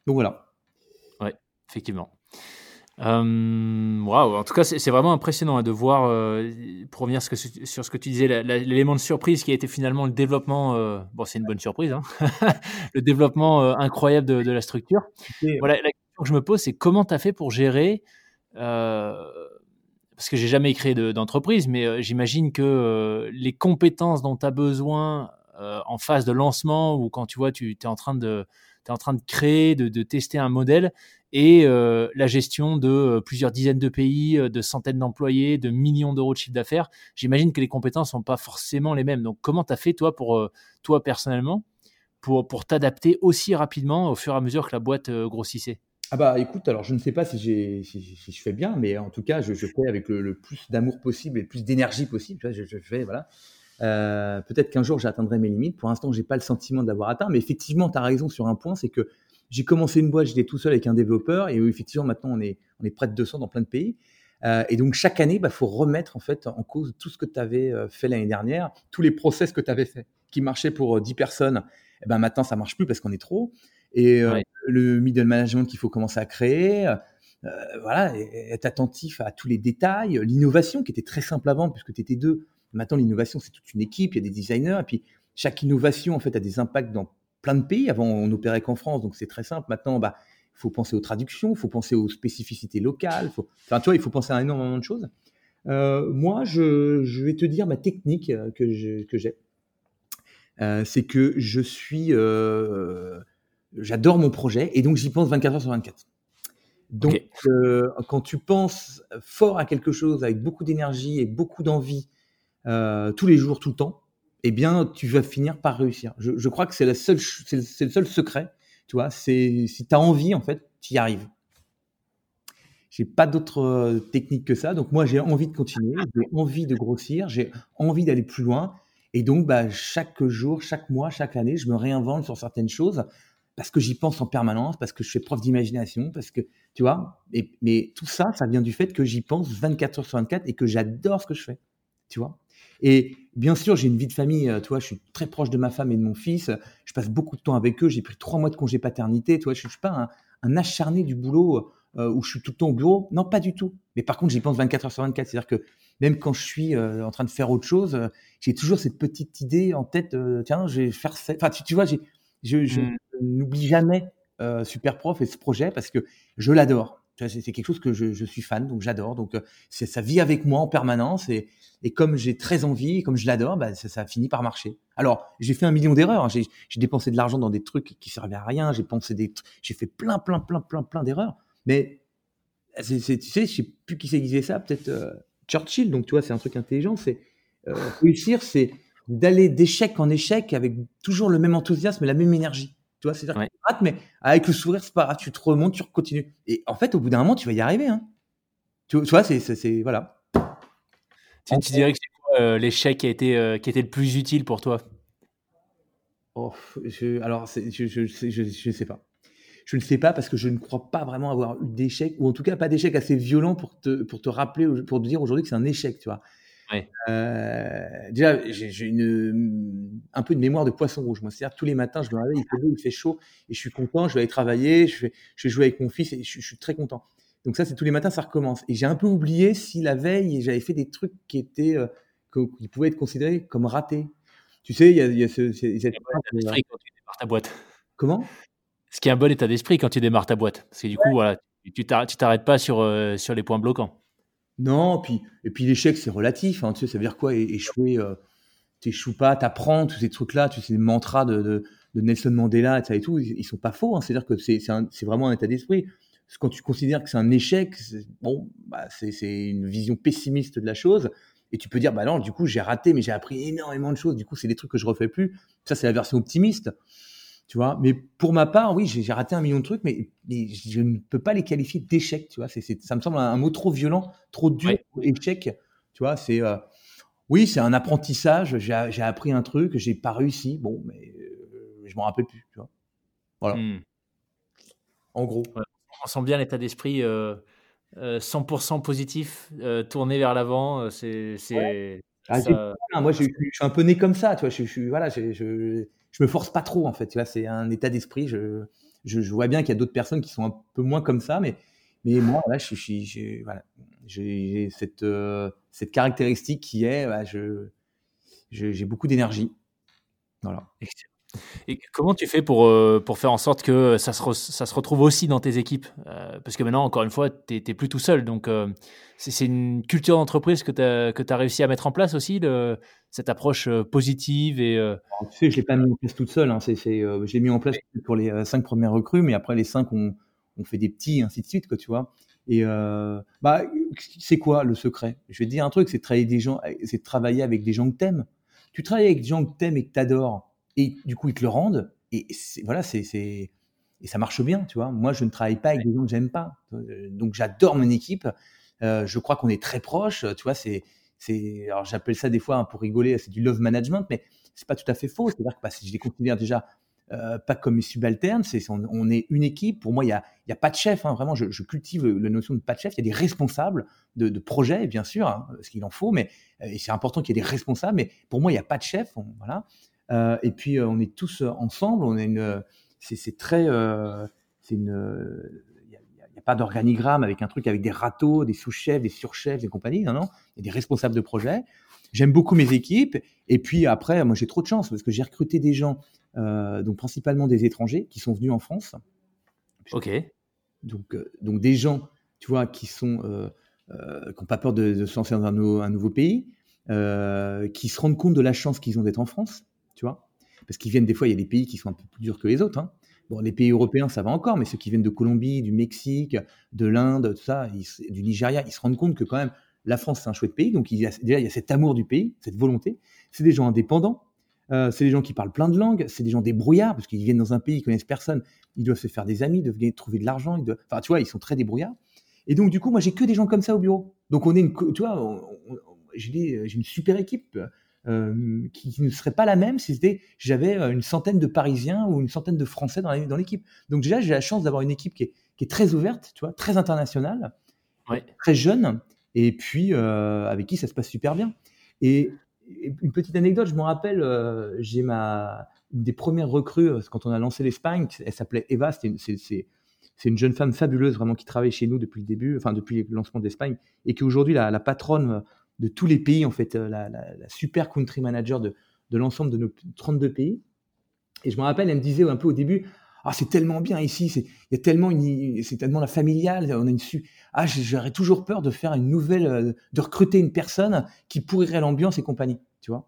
Donc, voilà. Ouais, effectivement. Euh, waouh, en tout cas, c'est vraiment impressionnant hein, de voir, euh, pour revenir sur ce que tu disais, l'élément de surprise qui a été finalement le développement. Euh, bon, c'est une bonne surprise, hein, le développement incroyable de, la structure. Voilà, la question que je me pose, c'est comment tu as fait pour gérer parce que j'ai jamais créé d'entreprise, mais j'imagine que les compétences dont tu as besoin en phase de lancement ou quand tu vois, tu es en train de, créer, de, tester un modèle, et euh, la gestion de euh, plusieurs dizaines de pays, euh, de centaines d'employés, de millions d'euros de chiffre d'affaires. J'imagine que les compétences sont pas forcément les mêmes. Donc, comment tu as fait, toi, pour toi personnellement, pour t'adapter aussi rapidement au fur et à mesure que la boîte grossissait? Ah bah écoute, alors je ne sais pas si, je fais bien, mais en tout cas, je, fais avec le, plus d'amour possible et le plus d'énergie possible. Je, fais, voilà. peut-être qu'un jour j'atteindrai mes limites. Pour l'instant, j'ai pas le sentiment d'avoir atteint, mais effectivement, tu as raison sur un point, c'est que j'ai commencé une boîte, j'étais tout seul avec un développeur, et effectivement maintenant on est, on est près de 200 dans plein de pays. Euh, et donc chaque année, il bah, faut remettre en fait en cause tout ce que tu avais euh, fait l'année dernière, tous les process que tu avais fait, qui marchaient pour 10 euh, personnes, et ben maintenant ça marche plus parce qu'on est trop. Et le middle management qu'il faut commencer à créer, voilà, être attentif à tous les détails, l'innovation qui était très simple avant puisque tu étais deux. Maintenant l'innovation c'est toute une équipe, il y a des designers, et puis chaque innovation en fait a des impacts dans plein de pays. Avant, on opérait qu'en France, donc c'est très simple. Maintenant, bah, il faut penser aux traductions, il faut penser aux spécificités locales. Faut... Enfin, tu vois, il faut penser à énormément de choses. Euh, moi, je, vais te dire ma technique euh, que j'ai. Euh, c'est que je suis, j'adore mon projet et donc j'y pense 24 heures sur 24. Donc, quand tu penses fort à quelque chose avec beaucoup d'énergie et beaucoup d'envie tous les jours, tout le temps, eh bien, tu vas finir par réussir. Je, crois que c'est le seul secret, tu vois. C'est si tu as envie, en fait, tu y arrives. J'ai pas d'autre euh, technique que ça. Donc moi, j'ai envie de continuer, j'ai envie de grossir, j'ai envie d'aller plus loin. Et donc, bah, chaque jour, chaque mois, chaque année, je me réinvente sur certaines choses parce que j'y pense en permanence, parce que je fais preuve d'imagination, parce que, tu vois, mais tout ça, ça vient du fait que j'y pense 24 heures sur 24 et que j'adore ce que je fais, tu vois. Et bien sûr, j'ai une vie de famille. Euh, tu vois, je suis très proche de ma femme et de mon fils. Je passe beaucoup de temps avec eux. J'ai pris trois mois de congé paternité. Tu vois, je suis pas un, acharné du boulot euh, où je suis tout le temps au bureau. Non, pas du tout. Mais par contre, j'y pense 24 heures sur 24. C'est-à-dire que même quand je suis euh, en train de faire autre chose, j'ai toujours cette petite idée en tête. tiens, je vais faire ça. Enfin, tu, vois, je, je mmh. N'oublie jamais Super Prof et ce projet parce que je l'adore. C'est quelque chose que je, suis fan, donc j'adore. Donc euh, ça vit avec moi en permanence et, comme j'ai très envie, comme je l'adore, bah, ça, ça, a fini par marcher. Alors j'ai fait un million d'erreurs. Hein. J'ai dépensé de l'argent dans des trucs qui servaient à rien. J'ai pensé des, j'ai fait plein, plein, plein, plein, plein d'erreurs. Mais tu sais, je sais plus qui s'est disait ça. Peut-être euh, Churchill. Donc tu vois, c'est un truc intelligent. C'est euh, réussir, c'est d'aller d'échec en échec avec toujours le même enthousiasme et la même énergie. Tu vois, c'est-à-dire mais avec le sourire, c'est pas grave, tu te remontes, tu continues. Et en fait, au bout d'un moment, tu vas y arriver. Hein. Tu, vois, c'est, c'est, voilà. Tu, dirais que c'est quoi euh, l'échec qui a été euh, qui était le plus utile pour toi? Oh, Alors, je, je, je, sais pas. Je ne sais pas parce que je ne crois pas vraiment avoir eu d'échec, ou en tout cas pas d'échec assez violent pour te, pour te rappeler, pour te dire aujourd'hui que c'est un échec, tu vois. Euh, déjà, j'ai une, un peu de mémoire de poisson rouge. Moi, c'est-à-dire tous les matins, je me réveille, il fait beau, il fait chaud, et je suis content. Je vais aller travailler, je vais, je vais jouer avec mon fils, et je, suis très content. Donc ça, c'est tous les matins, ça recommence. Et j'ai un peu oublié si la veille, j'avais fait des trucs qui étaient, euh, qui pouvaient être considérés comme ratés. Tu sais, il y a, y a ce, cette... quand tu démarres ta boîte. Comment? Ce qui est un bon état d'esprit quand tu démarres ta boîte. Parce que du coup, voilà, tu t'arrêtes pas sur, euh, sur les points bloquants. Non, puis, et puis l'échec, c'est relatif. Hein, tu sais, ça veut dire quoi Échouer, euh, t'échoues pas, t'apprends, tous ces trucs-là, sais, les mantras de, de, de, Nelson Mandela et, et tout, ils, sont pas faux. Hein, C'est-à-dire que c'est vraiment un état d'esprit. Quand tu considères que c'est un échec, bon, bah, c'est une vision pessimiste de la chose. Et tu peux dire, bah non, du coup, j'ai raté, mais j'ai appris énormément de choses. Du coup, c'est des trucs que je refais plus. Ça, c'est la version optimiste. Tu vois, mais pour ma part, oui, j'ai raté un million de trucs, mais, je ne peux pas les qualifier d'échec. Tu vois, ça me semble un, mot trop violent, trop dur. Échec, tu vois, c'est euh, oui, c'est un apprentissage. J'ai appris un truc, j'ai pas réussi. Bon, mais euh, je m'en rappelle plus. Tu vois, voilà. Hmm. En gros. On sent bien l'état d'esprit. Euh, 100% euh, positif, euh, tourné vers l'avant. C'est, ah, moi, je, suis un peu né comme ça. Tu vois, je, je voilà, je, me force pas trop en fait. Vois, c'est un état d'esprit. Je, vois bien qu'il y a d'autres personnes qui sont un peu moins comme ça, mais moi, là, je suis, j'ai j'ai cette caractéristique qui est, je j'ai beaucoup d'énergie. Et comment tu fais pour, euh, pour faire en sorte que ça se, ça se retrouve aussi dans tes équipes euh, Parce que maintenant, encore une fois, tu n'es plus tout seul. Donc, euh, c'est une culture d'entreprise que tu as, as, réussi à mettre en place aussi, cette approche positive et, Tu sais, je ne l'ai pas mis en place toute seule. Hein. je l'ai mis en place pour les cinq premières recrues, mais après, les cinq, on, on fait des petits, ainsi de suite, quoi, tu vois. Et bah, c'est quoi le secret? Je vais te dire un truc c'est de travailler, des gens, de travailler avec des gens que tu aimes. Tu travailles avec des gens que tu aimes et que tu adores et du coup ils te le rendent et voilà c'est et ça marche bien tu vois moi je ne travaille pas avec des gens que j'aime pas donc j'adore mon équipe euh, je crois qu'on est très proches tu vois c'est c'est alors j'appelle ça des fois hein, pour rigoler c'est du love management mais c'est pas tout à fait faux c'est à dire que bah, je les considère déjà euh, pas comme mes subalternes, c'est on, est une équipe. Pour moi, il y a, y a pas de chef. Hein, vraiment, je, je, cultive la notion de pas de chef. Il y a des responsables de, de projets, bien sûr, hein, ce qu'il en faut, mais c'est important qu'il y ait des responsables. Mais pour moi, il n'y a pas de chef. voilà. Euh, et puis euh, on est tous euh, ensemble. On est une, c'est très, c'est une il n'y a pas d'organigramme avec un truc avec des râteaux, des sous-chefs, des surchefs, des compagnies. Non, non. Il y a des responsables de projet. J'aime beaucoup mes équipes. Et puis après, moi, j'ai trop de chance parce que j'ai recruté des gens, donc principalement des étrangers, qui sont venus en France. Ok. Donc, donc des gens, tu vois, qui sont, qui n'ont pas peur de, se lancer dans un, un nouveau pays, qui se rendent compte de la chance qu'ils ont d'être en France tu vois. Parce qu'ils viennent des fois, il y a des pays qui sont un peu plus durs que les autres. Hein. Bon, les pays européens, ça va encore, mais ceux qui viennent de Colombie, du Mexique, de l'Inde, tout ça, du Nigeria, ils se rendent compte que quand même, la France, c'est un chouette pays. Donc, il y a, déjà, il y a cet amour du pays, cette volonté. C'est des gens indépendants. Euh, c'est des gens qui parlent plein de langues. C'est des gens débrouillards, parce qu'ils viennent dans un pays, ils connaissent personne. Ils doivent se faire des amis, ils doivent trouver de l'argent. Enfin, tu vois, ils sont très débrouillards. Et donc, du coup, moi, j'ai que des gens comme ça au bureau. Donc, on est une, tu vois, j'ai une super équipe. Euh, qui, ne serait pas la même si c'était j'avais euh, une centaine de Parisiens ou une centaine de Français dans l'équipe. Donc déjà, j'ai la chance d'avoir une équipe qui est, qui est, très ouverte, tu vois, très internationale, très jeune, et puis euh, avec qui ça se passe super bien. Et, une petite anecdote, je me rappelle, j'ai ma une des premières recrues quand on a lancé l'Espagne, elle s'appelait Eva, c'est une jeune femme fabuleuse vraiment qui travaille chez nous depuis le début, enfin depuis le lancement d'Espagne, et qui aujourd'hui la, la patronne de tous les pays, en fait, euh, la, super country manager de, de l'ensemble de nos 32 pays. Et je me rappelle, elle me disait un peu au début, ah, c'est tellement bien ici, c'est, y a tellement c'est tellement la familiale, on a une su, ah, j'aurais toujours peur de faire une nouvelle, euh, de recruter une personne qui pourrirait l'ambiance et compagnie, tu vois.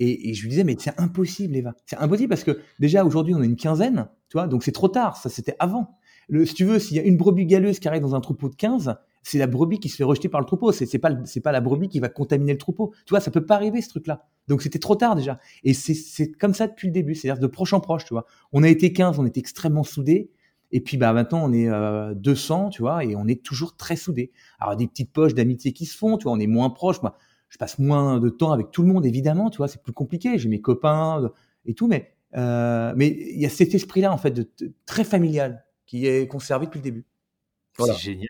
Et, je lui disais, mais c'est impossible, Eva. C'est impossible parce que déjà aujourd'hui, on a une quinzaine, tu vois, donc c'est trop tard, ça c'était avant. Le, si tu veux, s'il y a une brebis galeuse qui arrive dans un troupeau de 15, c'est la brebis qui se fait rejeter par le troupeau. C'est, c'est pas, c'est pas la brebis qui va contaminer le troupeau. Tu vois, ça peut pas arriver ce truc-là. Donc c'était trop tard déjà. Et c'est, c'est comme ça depuis le début. C'est-à-dire de proche en proche, tu vois. On a été 15, on était extrêmement soudés. Et puis bah maintenant on est 200, euh, tu vois, et on est toujours très soudés. Alors des petites poches d'amitié qui se font, tu vois, on est moins proches. Moi, je passe moins de temps avec tout le monde évidemment, tu vois, c'est plus compliqué. J'ai mes copains et tout, mais euh, mais il y a cet esprit-là en fait de, très familial qui est conservé depuis le début. C'est génial.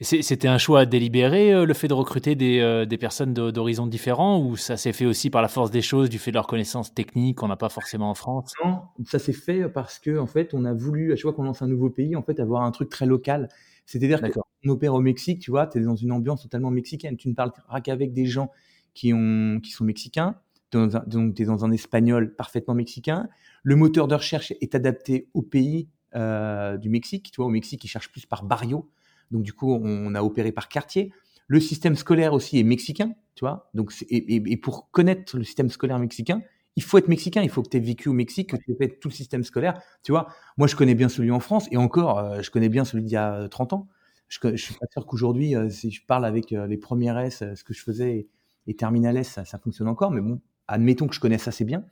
C'était un choix délibéré, euh, le fait de recruter des, euh, des personnes d'horizons différents, ou ça s'est fait aussi par la force des choses, du fait de leur connaissance technique qu'on n'a pas forcément en France? Non, ça s'est fait parce que en fait, on a voulu, à chaque fois qu'on lance un nouveau pays, en fait, avoir un truc très local. C'est-à-dire qu'on opère au Mexique, tu vois, tu es dans une ambiance totalement mexicaine. Tu ne parleras qu'avec des gens qui, ont, qui sont mexicains. dans un, donc, es dans un espagnol parfaitement mexicain. Le moteur de recherche est adapté au pays euh, du Mexique. Tu vois, au Mexique, ils cherchent plus par barrio. Donc, du coup, on a opéré par quartier. Le système scolaire aussi est mexicain, tu vois. Donc, et, et, pour connaître le système scolaire mexicain, il faut être mexicain, il faut que tu aies vécu au Mexique, que tu aies fait tout le système scolaire. Tu vois, moi, je connais bien celui en France et encore, euh, je connais bien celui d'il y a 30 ans. Je, je suis pas sûr qu'aujourd'hui, euh, si je parle avec les premières S, ce que je faisais et terminales S, ça, fonctionne encore. Mais bon, admettons que je connaisse assez bien.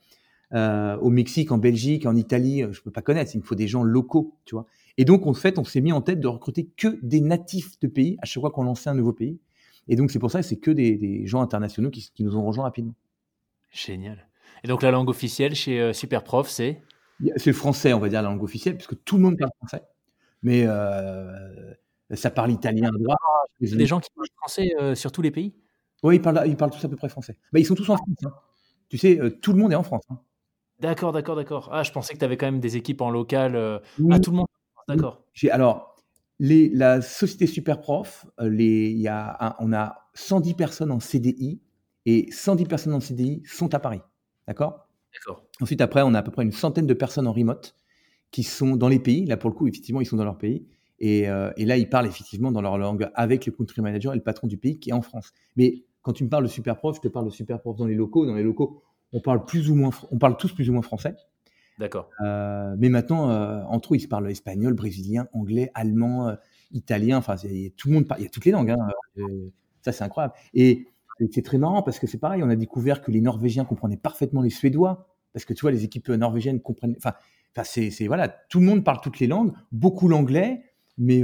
Euh, au Mexique, en Belgique, en Italie, je peux pas connaître. Il me faut des gens locaux, tu vois. Et donc, en fait, on s'est mis en tête de recruter que des natifs de pays à chaque fois qu'on lançait un nouveau pays. Et donc, c'est pour ça que c'est que des, gens internationaux qui, nous ont rejoints rapidement. Génial. Et donc, la langue officielle chez euh, Superprof, c'est? C'est le français, on va dire, la langue officielle, puisque tout le monde parle français. Mais euh, ça parle italien, droit. Des gens qui parlent français euh, sur tous les pays? Oui, ils parlent, ils parlent tous à peu près français. Mais ils sont tous en France. Hein. Tu sais, tout le monde est en France. Hein. D'accord, d'accord, d'accord. Ah, je pensais que tu avais quand même des équipes en local. Ah, tout le monde. D'accord. Alors, les, la société Superprof, euh, les, y a on a 110 personnes en CDI et 110 personnes en CDI sont à Paris. D'accord? D'accord. Ensuite, après, on a à peu près une centaine de personnes en remote qui sont dans les pays. Là, pour le coup, effectivement, ils sont dans leur pays. Et, euh, et là, ils parlent effectivement dans leur langue avec le country manager et le patron du pays qui est en France. Mais quand tu me parles de Superprof, je te parle de Superprof dans les locaux. Dans les locaux, on parle plus ou moins, on parle tous plus ou moins français. D'accord. Euh, mais maintenant, euh, entre eux, ils se parlent espagnol, brésilien, anglais, allemand, euh, italien. Enfin, tout le monde parle. Il y a toutes les langues. Hein, ça, c'est incroyable. Et c'est très marrant parce que c'est pareil. On a découvert que les Norvégiens comprenaient parfaitement les Suédois parce que tu vois, les équipes norvégiennes comprennent. Enfin, c'est voilà, tout le monde parle toutes les langues, beaucoup l'anglais, mais,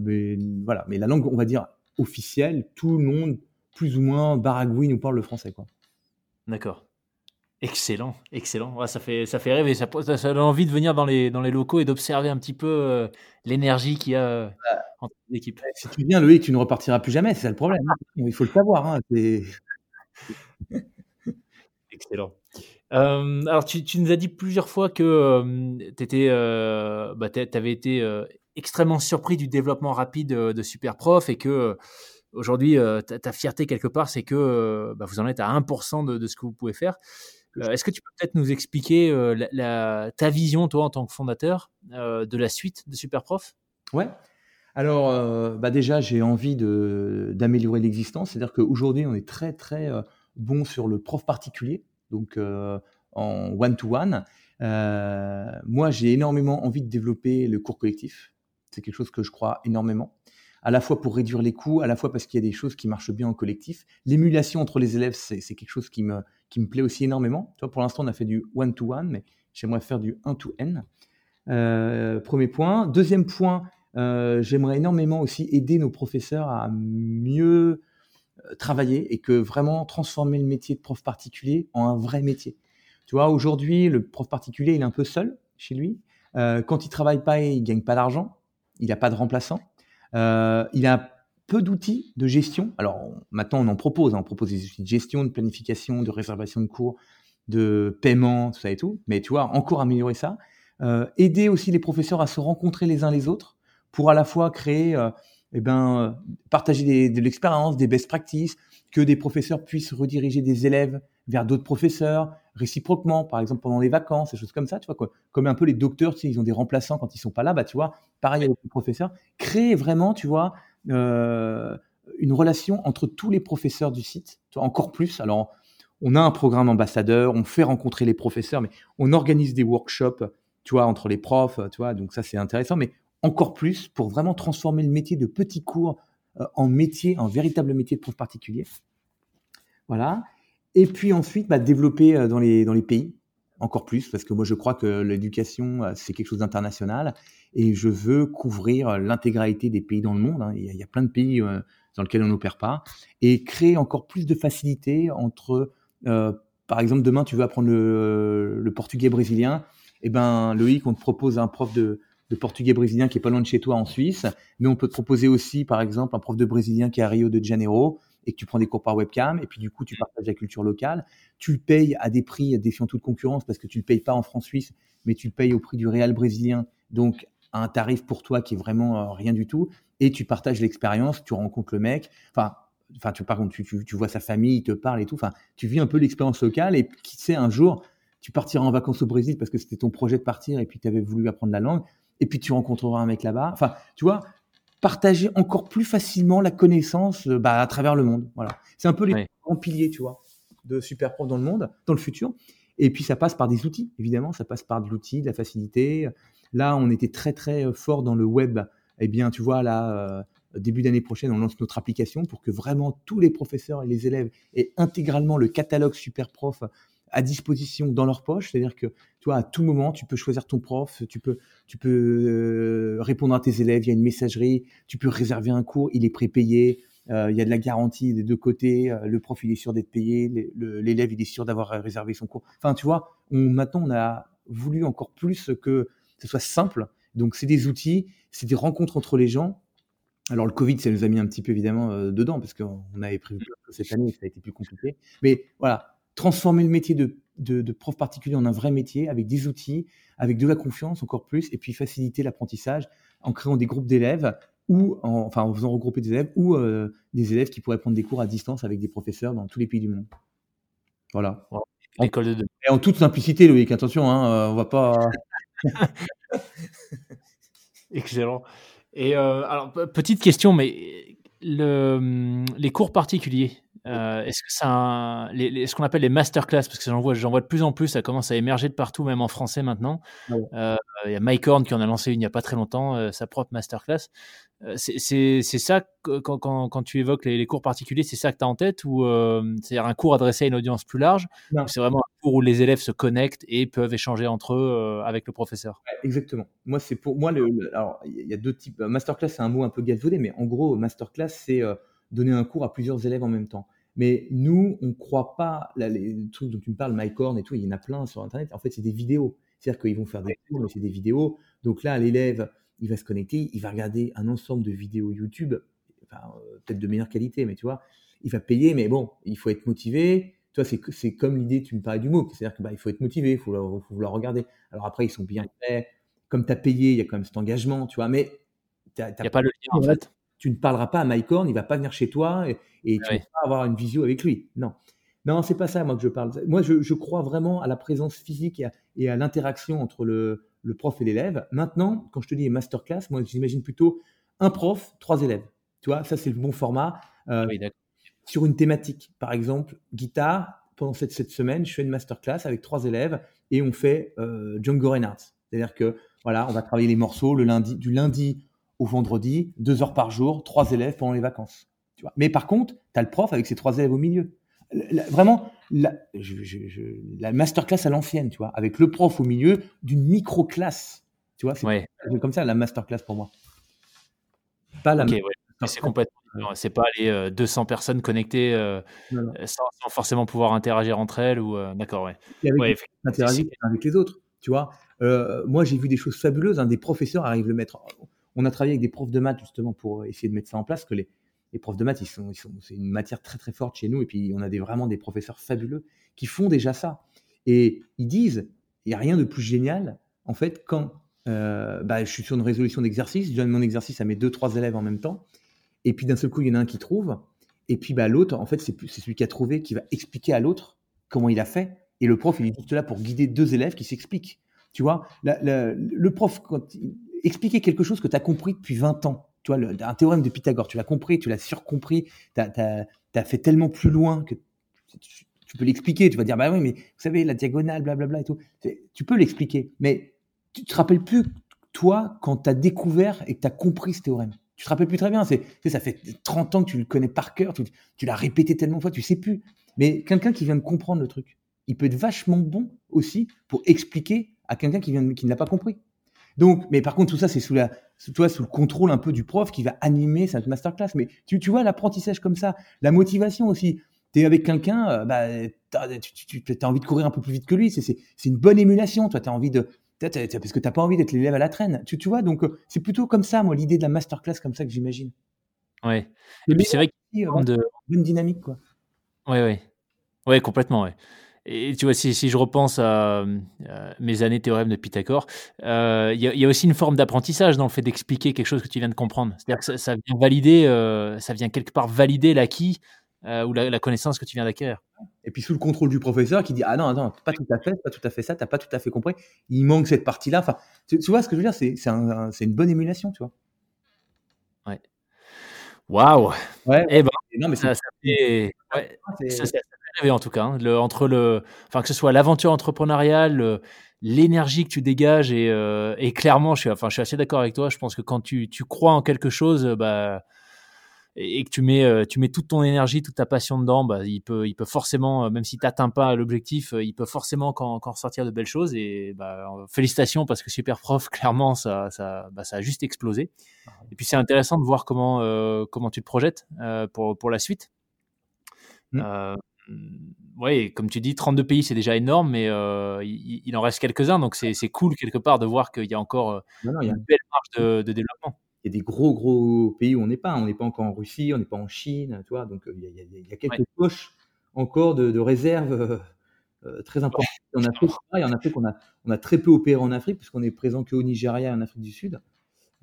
mais voilà. Mais la langue, on va dire officielle, tout le monde plus ou moins baragouine nous parle le français, quoi. D'accord. Excellent, excellent. ça fait ça fait rêver. Ça, ça, donne envie de venir dans les dans les locaux et d'observer un petit peu euh, l'énergie qu'il y a euh, entre l'équipe. Si tu viens, Loïc, tu ne repartiras plus jamais. C'est ça le problème. Hein. Il faut le savoir. Hein, excellent. Euh, alors, tu, tu, nous as dit plusieurs fois que tu bah, avais été extrêmement surpris du développement rapide de Superprof et que aujourd'hui, ta, fierté quelque part, c'est que bah, vous en êtes à 1% de, de, ce que vous pouvez faire. Euh, est-ce que tu peux peut-être nous expliquer euh, ta vision, toi, en tant que fondateur, euh, de la suite de Superprof? Ouais. Alors, bah déjà, j'ai envie d'améliorer l'existence. C'est-à-dire qu'aujourd'hui, on est très, très bon sur le prof particulier, donc en one-to-one. moi, j'ai énormément envie de développer le cours collectif. C'est quelque chose que je crois énormément à la fois pour réduire les coûts, à la fois parce qu'il y a des choses qui marchent bien en collectif. L'émulation entre les élèves, c'est quelque chose qui me, qui me plaît aussi énormément. Pour l'instant, on a fait du one-to-one, mais j'aimerais faire du un-to-n. Euh, premier point. Deuxième point, euh, j'aimerais énormément aussi aider nos professeurs à mieux euh, travailler et que vraiment transformer le métier de prof particulier en un vrai métier. Tu vois, aujourd'hui, le prof particulier, il est un peu seul chez lui. quand il travaille pas, il gagne pas d'argent. Il n'a pas de remplaçant. Il a peu d'outils de gestion. Alors maintenant, on en propose. Hein. on propose des outils de gestion, de planification, de réservation de cours, de paiement, tout ça et tout. Mais tu vois, encore améliorer ça. Euh, aider aussi les professeurs à se rencontrer les uns les autres pour à la fois créer, euh, eh ben, partager de l'expérience, des best practices, que des professeurs puissent rediriger des élèves vers d'autres professeurs, réciproquement, par exemple pendant les vacances, des choses comme ça, tu vois, comme un peu les docteurs, tu sais, ils ont des remplaçants quand ils sont pas là, bah tu vois, pareil avec les professeurs, créer vraiment, tu vois, une relation entre tous les professeurs du site, encore plus. Alors, on a un programme ambassadeur, on fait rencontrer les professeurs, mais on organise des workshops, tu vois, entre les profs, tu vois, donc ça c'est intéressant, mais encore plus pour vraiment transformer le métier de petits cours euh, en métier, en véritable métier de prof particulier. Voilà. Et puis ensuite, bah, développer euh, dans les, dans les pays encore plus, parce que moi je crois que l'éducation, euh, c'est quelque chose d'international, et je veux couvrir euh, l'intégralité des pays dans le monde. Hein. Il, y a, plein de pays dans lesquels on n'opère pas, et créer encore plus de facilité entre, par exemple, demain tu veux apprendre le, le portugais brésilien, et eh ben Loïc, on te propose un prof de, de portugais brésilien qui est pas loin de chez toi en Suisse, mais on peut te proposer aussi, par exemple, un prof de brésilien qui est à Rio de Janeiro, et que tu prends des cours par webcam, et puis du coup, tu partages la culture locale. Tu le payes à des prix défiant toute concurrence parce que tu le payes pas en francs suisse, mais tu le payes au prix du réal brésilien, donc à un tarif pour toi qui est vraiment euh, rien du tout. Et tu partages l'expérience, tu rencontres le mec. Enfin, enfin, tu, par contre, tu, tu, tu, vois sa famille, il te parle et tout. Enfin, tu vis un peu l'expérience locale et qui sait, un jour, tu partiras en vacances au Brésil parce que c'était ton projet de partir et puis tu avais voulu apprendre la langue et puis tu rencontreras un mec là-bas. Enfin, tu vois, partager encore plus facilement la connaissance euh, bah, à travers le monde. Voilà. C'est un peu les grands piliers, tu vois, de super prof dans le monde, dans le futur. Et puis ça passe par des outils, évidemment, ça passe par de l'outil, de la facilité. Là, on était très très euh, fort dans le web. Eh bien, tu vois, là, euh, début d'année prochaine, on lance notre application pour que vraiment tous les professeurs et les élèves aient intégralement le catalogue super prof à disposition dans leur poche. C'est-à-dire que, toi, à tout moment, tu peux choisir ton prof, tu peux, tu peux euh, répondre à tes élèves, il y a une messagerie, tu peux réserver un cours, il est prépayé, il y a de la garantie des deux côtés, le prof, il est sûr d'être payé, l'élève, il est sûr d'avoir réservé son cours. Enfin, tu vois, maintenant, on a voulu encore plus que ce soit simple. Donc, c'est des outils, c'est des rencontres entre les gens. Alors, le Covid, ça nous a mis un petit peu, évidemment, dedans, parce qu'on avait prévu que cette année, ça a été plus compliqué. Mais voilà, transformer le métier de, de, prof particulier en un vrai métier avec des outils, avec de la confiance encore plus, et puis faciliter l'apprentissage en créant des groupes d'élèves ou en, enfin en faisant regrouper des élèves ou euh, des élèves qui pourraient prendre des cours à distance avec des professeurs dans tous les pays du monde. Voilà. L'école de Et en toute simplicité, Loïc, attention, hein, euh, on va pas. Excellent. Et euh, alors, petite question, mais le, les cours particuliers, euh, est-ce que ça, les, ce qu'on appelle les masterclass, parce que j'en vois, j'en vois de plus en plus, ça commence à émerger de partout, même en français maintenant. Euh, il y a Mike Horn qui en a lancé une il n'y a pas très longtemps, euh, sa propre masterclass. c'est ça quand, quand, quand, tu évoques les, cours particuliers, c'est ça que tu as en tête ou c'est-à-dire un cours adressé à une audience plus large C'est vraiment un cours où les élèves se connectent et peuvent échanger entre eux avec le professeur? exactement. Moi, c'est pour moi le, alors il y a deux types. Masterclass, c'est un mot un peu galvaudé, mais en gros, masterclass, c'est donner un cours à plusieurs élèves en même temps. Mais nous, on ne croit pas, là, les trucs dont tu me parles, MyCorn et tout, il y en a plein sur Internet. En fait, c'est des vidéos. C'est-à-dire qu'ils vont faire des cours, mais c'est des vidéos. Donc là, l'élève, il va se connecter, il va regarder un ensemble de vidéos YouTube, enfin, euh, peut-être de meilleure qualité, mais tu vois, il va payer, mais bon, il faut être motivé. Tu vois, c'est comme l'idée, tu me parlais du MOOC, c'est-à-dire qu'il bah, faut être motivé, il faut, faut, vouloir regarder. Alors après, ils sont bien faits. Comme tu as payé, il y a quand même cet engagement, tu vois, mais... Il n'y a pas le lien, en fait tu ne parleras pas à Mike Horn, il va pas venir chez toi et, tu ne vas pas avoir une visio avec lui. Non. Non, c'est pas ça, moi, que je parle. Moi, je, crois vraiment à la présence physique et à, l'interaction entre le, prof et l'élève. Maintenant, quand je te dis masterclass, moi, j'imagine plutôt un prof, trois élèves. Tu vois, ça, c'est le bon format. Euh, sur une thématique, par exemple, guitare, pendant cette, cette, semaine, je fais une masterclass avec trois élèves et on fait euh, Django Reinhardt. C'est-à-dire que, voilà, on va travailler les morceaux le lundi, du lundi au vendredi, deux heures par jour, trois élèves pendant les vacances. Tu vois. Mais par contre, tu as le prof avec ses trois élèves au milieu. vraiment, la, la masterclass à l'ancienne, tu vois, avec le prof au milieu d'une micro-classe. Tu vois, c'est comme ça la masterclass pour moi. Pas la C'est complètement C'est pas les 200 personnes connectées euh, sans, forcément pouvoir interagir entre elles ou euh, d'accord, ouais. interagir avec les autres, tu vois. Euh, moi, j'ai vu des choses fabuleuses. Un des professeurs arrive le mettre on a travaillé avec des profs de maths justement pour essayer de mettre ça en place, que les, profs de maths, sont, c'est une matière très très forte chez nous, et puis on a des, vraiment des professeurs fabuleux qui font déjà ça. Et ils disent, il n'y a rien de plus génial, en fait, quand euh, bah, je suis sur une résolution d'exercice, je donne mon exercice à mes deux, trois élèves en même temps, et puis d'un seul coup, il y en a un qui trouve, et puis bah, l'autre, en fait, c'est celui qui a trouvé qui va expliquer à l'autre comment il a fait, et le prof, il est juste là pour guider deux élèves qui s'expliquent. Tu vois, le prof, quand expliquer quelque chose que tu as compris depuis 20 ans. Tu vois, un théorème de Pythagore, tu l'as compris, tu l'as surcompris, tu as, fait tellement plus loin que tu, peux l'expliquer. Tu vas dire, bah oui, mais vous savez, la diagonale, blablabla et tout. Tu peux l'expliquer, mais tu te rappelles plus, toi, quand tu as découvert et que tu as compris ce théorème. Tu te rappelles plus très bien. C'est, ça fait 30 ans que tu le connais par cœur, tu, tu l'as répété tellement de fois, tu sais plus. Mais quelqu'un qui vient de comprendre le truc, il peut être vachement bon aussi pour expliquer à quelqu'un qui, vient qui ne l'a pas compris. Donc, mais par contre, tout ça, c'est sous la, sous, sous le contrôle un peu du prof qui va animer cette masterclass. Mais tu, tu vois, l'apprentissage comme ça, la motivation aussi. Tu es avec quelqu'un, euh, bah, tu, as envie de courir un peu plus vite que lui. C'est une bonne émulation. Toi, tu as envie de. parce que tu n'as pas envie d'être l'élève à la traîne. Tu, tu vois, donc euh, c'est plutôt comme ça, moi, l'idée de la masterclass, comme ça que j'imagine. Ouais. Et puis c'est vrai qu'il y a une dynamique, quoi. Ouais, ouais. Ouais, complètement, ouais. Et tu vois, si, si je repense à, mes années théorème de Pythagore, il y, y, a aussi une forme d'apprentissage dans le fait d'expliquer quelque chose que tu viens de comprendre. C'est-à-dire que ça, vient valider, ça vient quelque part valider l'acquis ou la, la, connaissance que tu viens d'acquérir. Et puis sous le contrôle du professeur qui dit ah non non pas tout à fait pas tout à fait ça t'as pas tout à fait compris. Il manque cette partie là enfin tu, vois ce que je veux dire? C'est c'est un, une bonne émulation tu vois. Ouais. Waouh. Ouais. Eh ben non mais ça, ça fait ouais, ça, ça, rêver en tout cas hein. le, entre le enfin que ce soit l'aventure entrepreneuriale l'énergie que tu dégages et, euh, et clairement je suis enfin je suis assez d'accord avec toi je pense que quand tu, tu crois en quelque chose bah et que tu mets, euh, tu mets toute ton énergie, toute ta passion dedans, bah, il, peut, il peut forcément, euh, même si tu n'atteins pas l'objectif, euh, il peut forcément encore, ressortir de belles choses. Et bah, félicitations parce que Super Prof, clairement, ça, ça, bah, ça a juste explosé. Et puis c'est intéressant de voir comment, comment tu te projettes pour, pour la suite. Mmh. Oui, comme tu dis, 32 pays, c'est déjà énorme, mais il, en reste quelques-uns, donc c'est cool quelque part de voir qu'il y a encore une belle marge de, de développement il y a des gros, gros pays où on n'est pas. On n'est pas encore en Russie, on n'est pas en Chine, tu vois. Donc, il y, a, quelques poches encore de, réserves euh, euh, très importantes. En Afrique, il y en Afrique, on a, on a très peu opéré en Afrique, puisqu'on est présent qu'au Nigeria et en Afrique du Sud.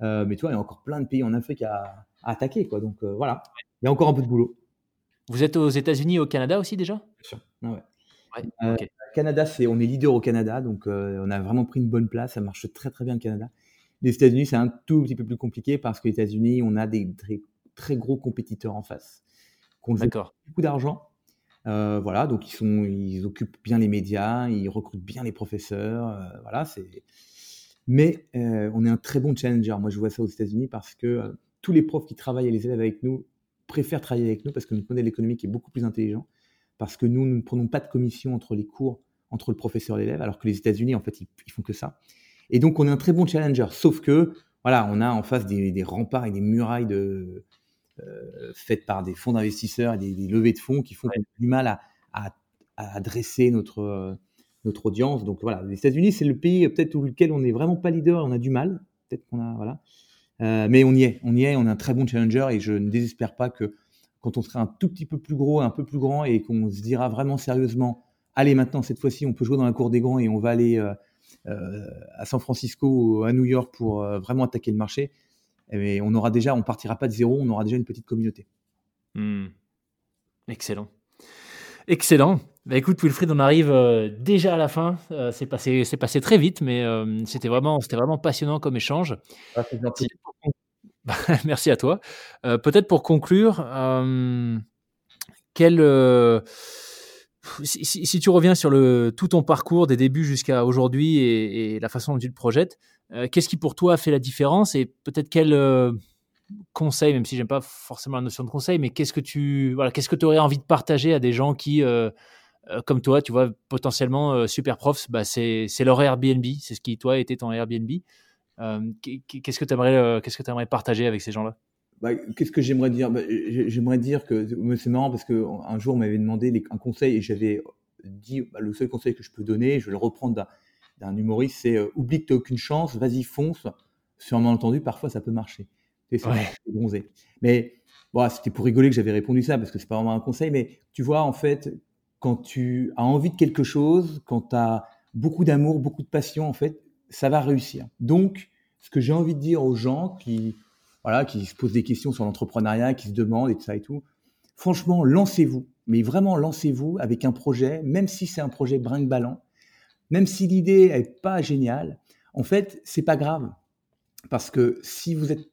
Euh, mais tu vois, il y a encore plein de pays en Afrique à, attaquer, quoi. Donc, voilà, il y a encore un peu de boulot. Vous êtes aux États-Unis et au Canada aussi déjà? Bien sûr. Ouais. Canada, c'est, on est leader au Canada, donc on a vraiment pris une bonne place. Ça marche très très bien le Canada. Les États-Unis, c'est un tout petit peu plus compliqué parce que les États-Unis, on a des très, gros compétiteurs en face. D'accord. Beaucoup d'argent. Euh, voilà, donc ils, sont, ils occupent bien les médias, ils recrutent bien les professeurs. Euh, voilà, c'est. Mais euh, on est un très bon challenger. Moi, je vois ça aux États-Unis parce que tous les profs qui travaillent et les élèves avec nous préfèrent travailler avec nous parce que notre modèle économique est beaucoup plus intelligent. Parce que nous, nous ne prenons pas de commission entre les cours, entre le professeur et l'élève, alors que les États-Unis, en fait, ils, font que ça. Et donc, on est un très bon challenger. Sauf que, voilà, on a en face des, remparts et des murailles de, euh, faites par des fonds d'investisseurs et des, levées de fonds qui font du mal à, à, adresser notre, euh, notre audience. Donc, voilà, les États-Unis, c'est le pays peut-être où lequel on n'est vraiment pas leader on a du mal. Peut-être qu'on a, voilà. Euh, mais on y est, on y est, on est un très bon challenger et je ne désespère pas que quand on sera un tout petit peu plus gros, un peu plus grand et qu'on se dira vraiment sérieusement, allez maintenant cette fois-ci on peut jouer dans la cour des grands et on va aller euh, à San Francisco ou à New York pour euh, vraiment attaquer le marché, et on aura déjà, on partira pas de zéro, on aura déjà une petite communauté. Hmm. Excellent. Excellent. Bah écoute, Wilfried, on arrive euh, déjà à la fin. c'est passé, c'est passé très vite, mais c'était vraiment, c'était vraiment passionnant comme échange. Ah, gentil. Merci à toi. Peut-être pour conclure, quel si, tu reviens sur le, tout ton parcours des débuts jusqu'à aujourd'hui et, la façon dont tu te projettes, euh, qu'est-ce qui pour toi a fait la différence et peut-être quel euh, conseil, même si j'aime pas forcément la notion de conseil, mais qu'est-ce que tu voilà, qu'est-ce que tu aurais envie de partager à des gens qui, euh, comme toi, tu vois, potentiellement super profs, bah, c'est leur Airbnb, c'est ce qui toi était ton Airbnb. qu'est-ce que tu aimerais, qu'est-ce que aimerais partager avec ces gens-là? Bah, qu'est-ce que j'aimerais dire? Bah, J'aimerais dire que c'est marrant parce qu'un jour on m'avait demandé un conseil et j'avais dit bah, le seul conseil que je peux donner, je vais le reprendre d'un humoriste, c'est euh, oublie que tu n'as aucune chance, vas-y fonce. Sur entendu, parfois ça peut marcher. C'est bronzé. Mais bon, c'était pour rigoler que j'avais répondu ça parce que c'est pas vraiment un conseil. Mais tu vois, en fait, quand tu as envie de quelque chose, quand tu as beaucoup d'amour, beaucoup de passion, en fait, ça va réussir. Donc, ce que j'ai envie de dire aux gens qui voilà, qui se posent des questions sur l'entrepreneuriat, qui se demandent et tout ça et tout. Franchement, lancez-vous, mais vraiment lancez-vous avec un projet, même si c'est un projet brinque-ballant, même si l'idée n'est pas géniale. En fait, c'est pas grave, parce que si vous êtes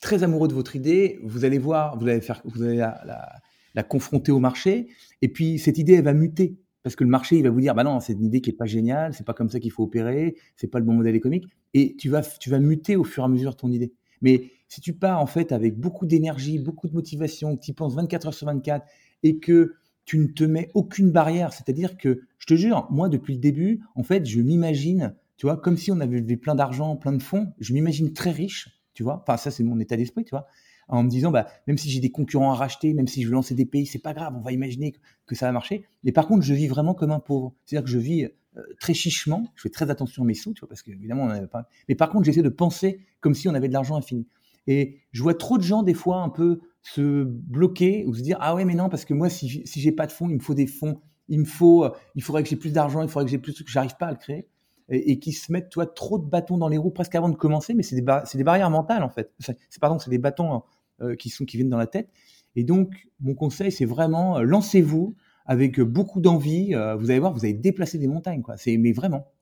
très amoureux de votre idée, vous allez voir, vous allez faire, vous allez la, confronter au marché, et puis cette idée elle va muter. Parce que le marché il va vous dire bah non c'est une idée qui est pas géniale, c'est pas comme ça qu'il faut opérer, c'est pas le bon modèle économique, et tu vas tu vas muter au fur et à mesure ton idée. Mais si tu pars en fait avec beaucoup d'énergie, beaucoup de motivation, que tu penses 24 heures sur 24 et que tu ne te mets aucune barrière, c'est-à-dire que, je te jure, moi depuis le début, en fait, je m'imagine, tu vois, comme si on avait plein d'argent, plein de fonds, je m'imagine très riche, tu vois, enfin ça c'est mon état d'esprit, tu vois, en me disant, bah, même si j'ai des concurrents à racheter, même si je veux lancer des pays, c'est pas grave, on va imaginer que, ça va marcher. Mais par contre, je vis vraiment comme un pauvre. C'est-à-dire que je vis euh, très chichement, je fais très attention à mes sous, tu vois, parce qu'évidemment, on n'avait pas. Mais par contre, j'essaie de penser comme si on avait de l'argent infini. Et je vois trop de gens, des fois, un peu se bloquer ou se dire Ah ouais, mais non, parce que moi, si, si j'ai pas de fonds, il me faut des fonds il me faut, il faudrait que j'ai plus d'argent, il faudrait que j'ai plus de trucs, j'arrive pas à le créer. Et, qui se mettent, toi, trop de bâtons dans les roues presque avant de commencer, mais c'est des, des barrières mentales en fait. C'est pardon, c'est des bâtons euh, qui sont qui viennent dans la tête. Et donc, mon conseil, c'est vraiment lancez-vous avec beaucoup d'envie. vous allez voir, vous allez déplacer des montagnes, quoi. C'est mais vraiment.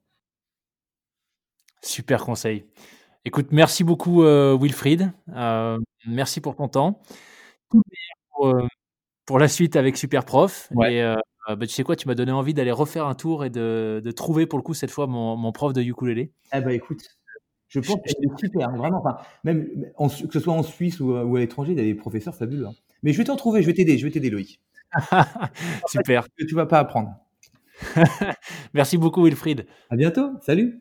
Super conseil. Écoute, merci beaucoup euh, Wilfried. Euh, merci pour ton temps. Pour, euh, pour, la suite avec Superprof. Et bah, tu sais quoi, tu m'as donné envie d'aller refaire un tour et de, de, trouver pour le coup cette fois mon, mon prof de ukulélé. Eh ben écoute, je pense que c'est super, vraiment. Enfin, même que ce soit en Suisse ou, à l'étranger, il y a des professeurs fabuleux. Hein. Mais je vais te retrouver, je vais t'aider, je vais t'aider Loïc. super. tu vas pas apprendre. Merci beaucoup Wilfried. À bientôt. Salut.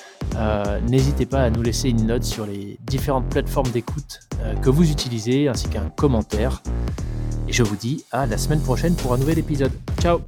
euh, n'hésitez pas à nous laisser une note sur les différentes plateformes d'écoute euh, que vous utilisez, ainsi qu'un commentaire. Et je vous dis à la semaine prochaine pour un nouvel épisode. Ciao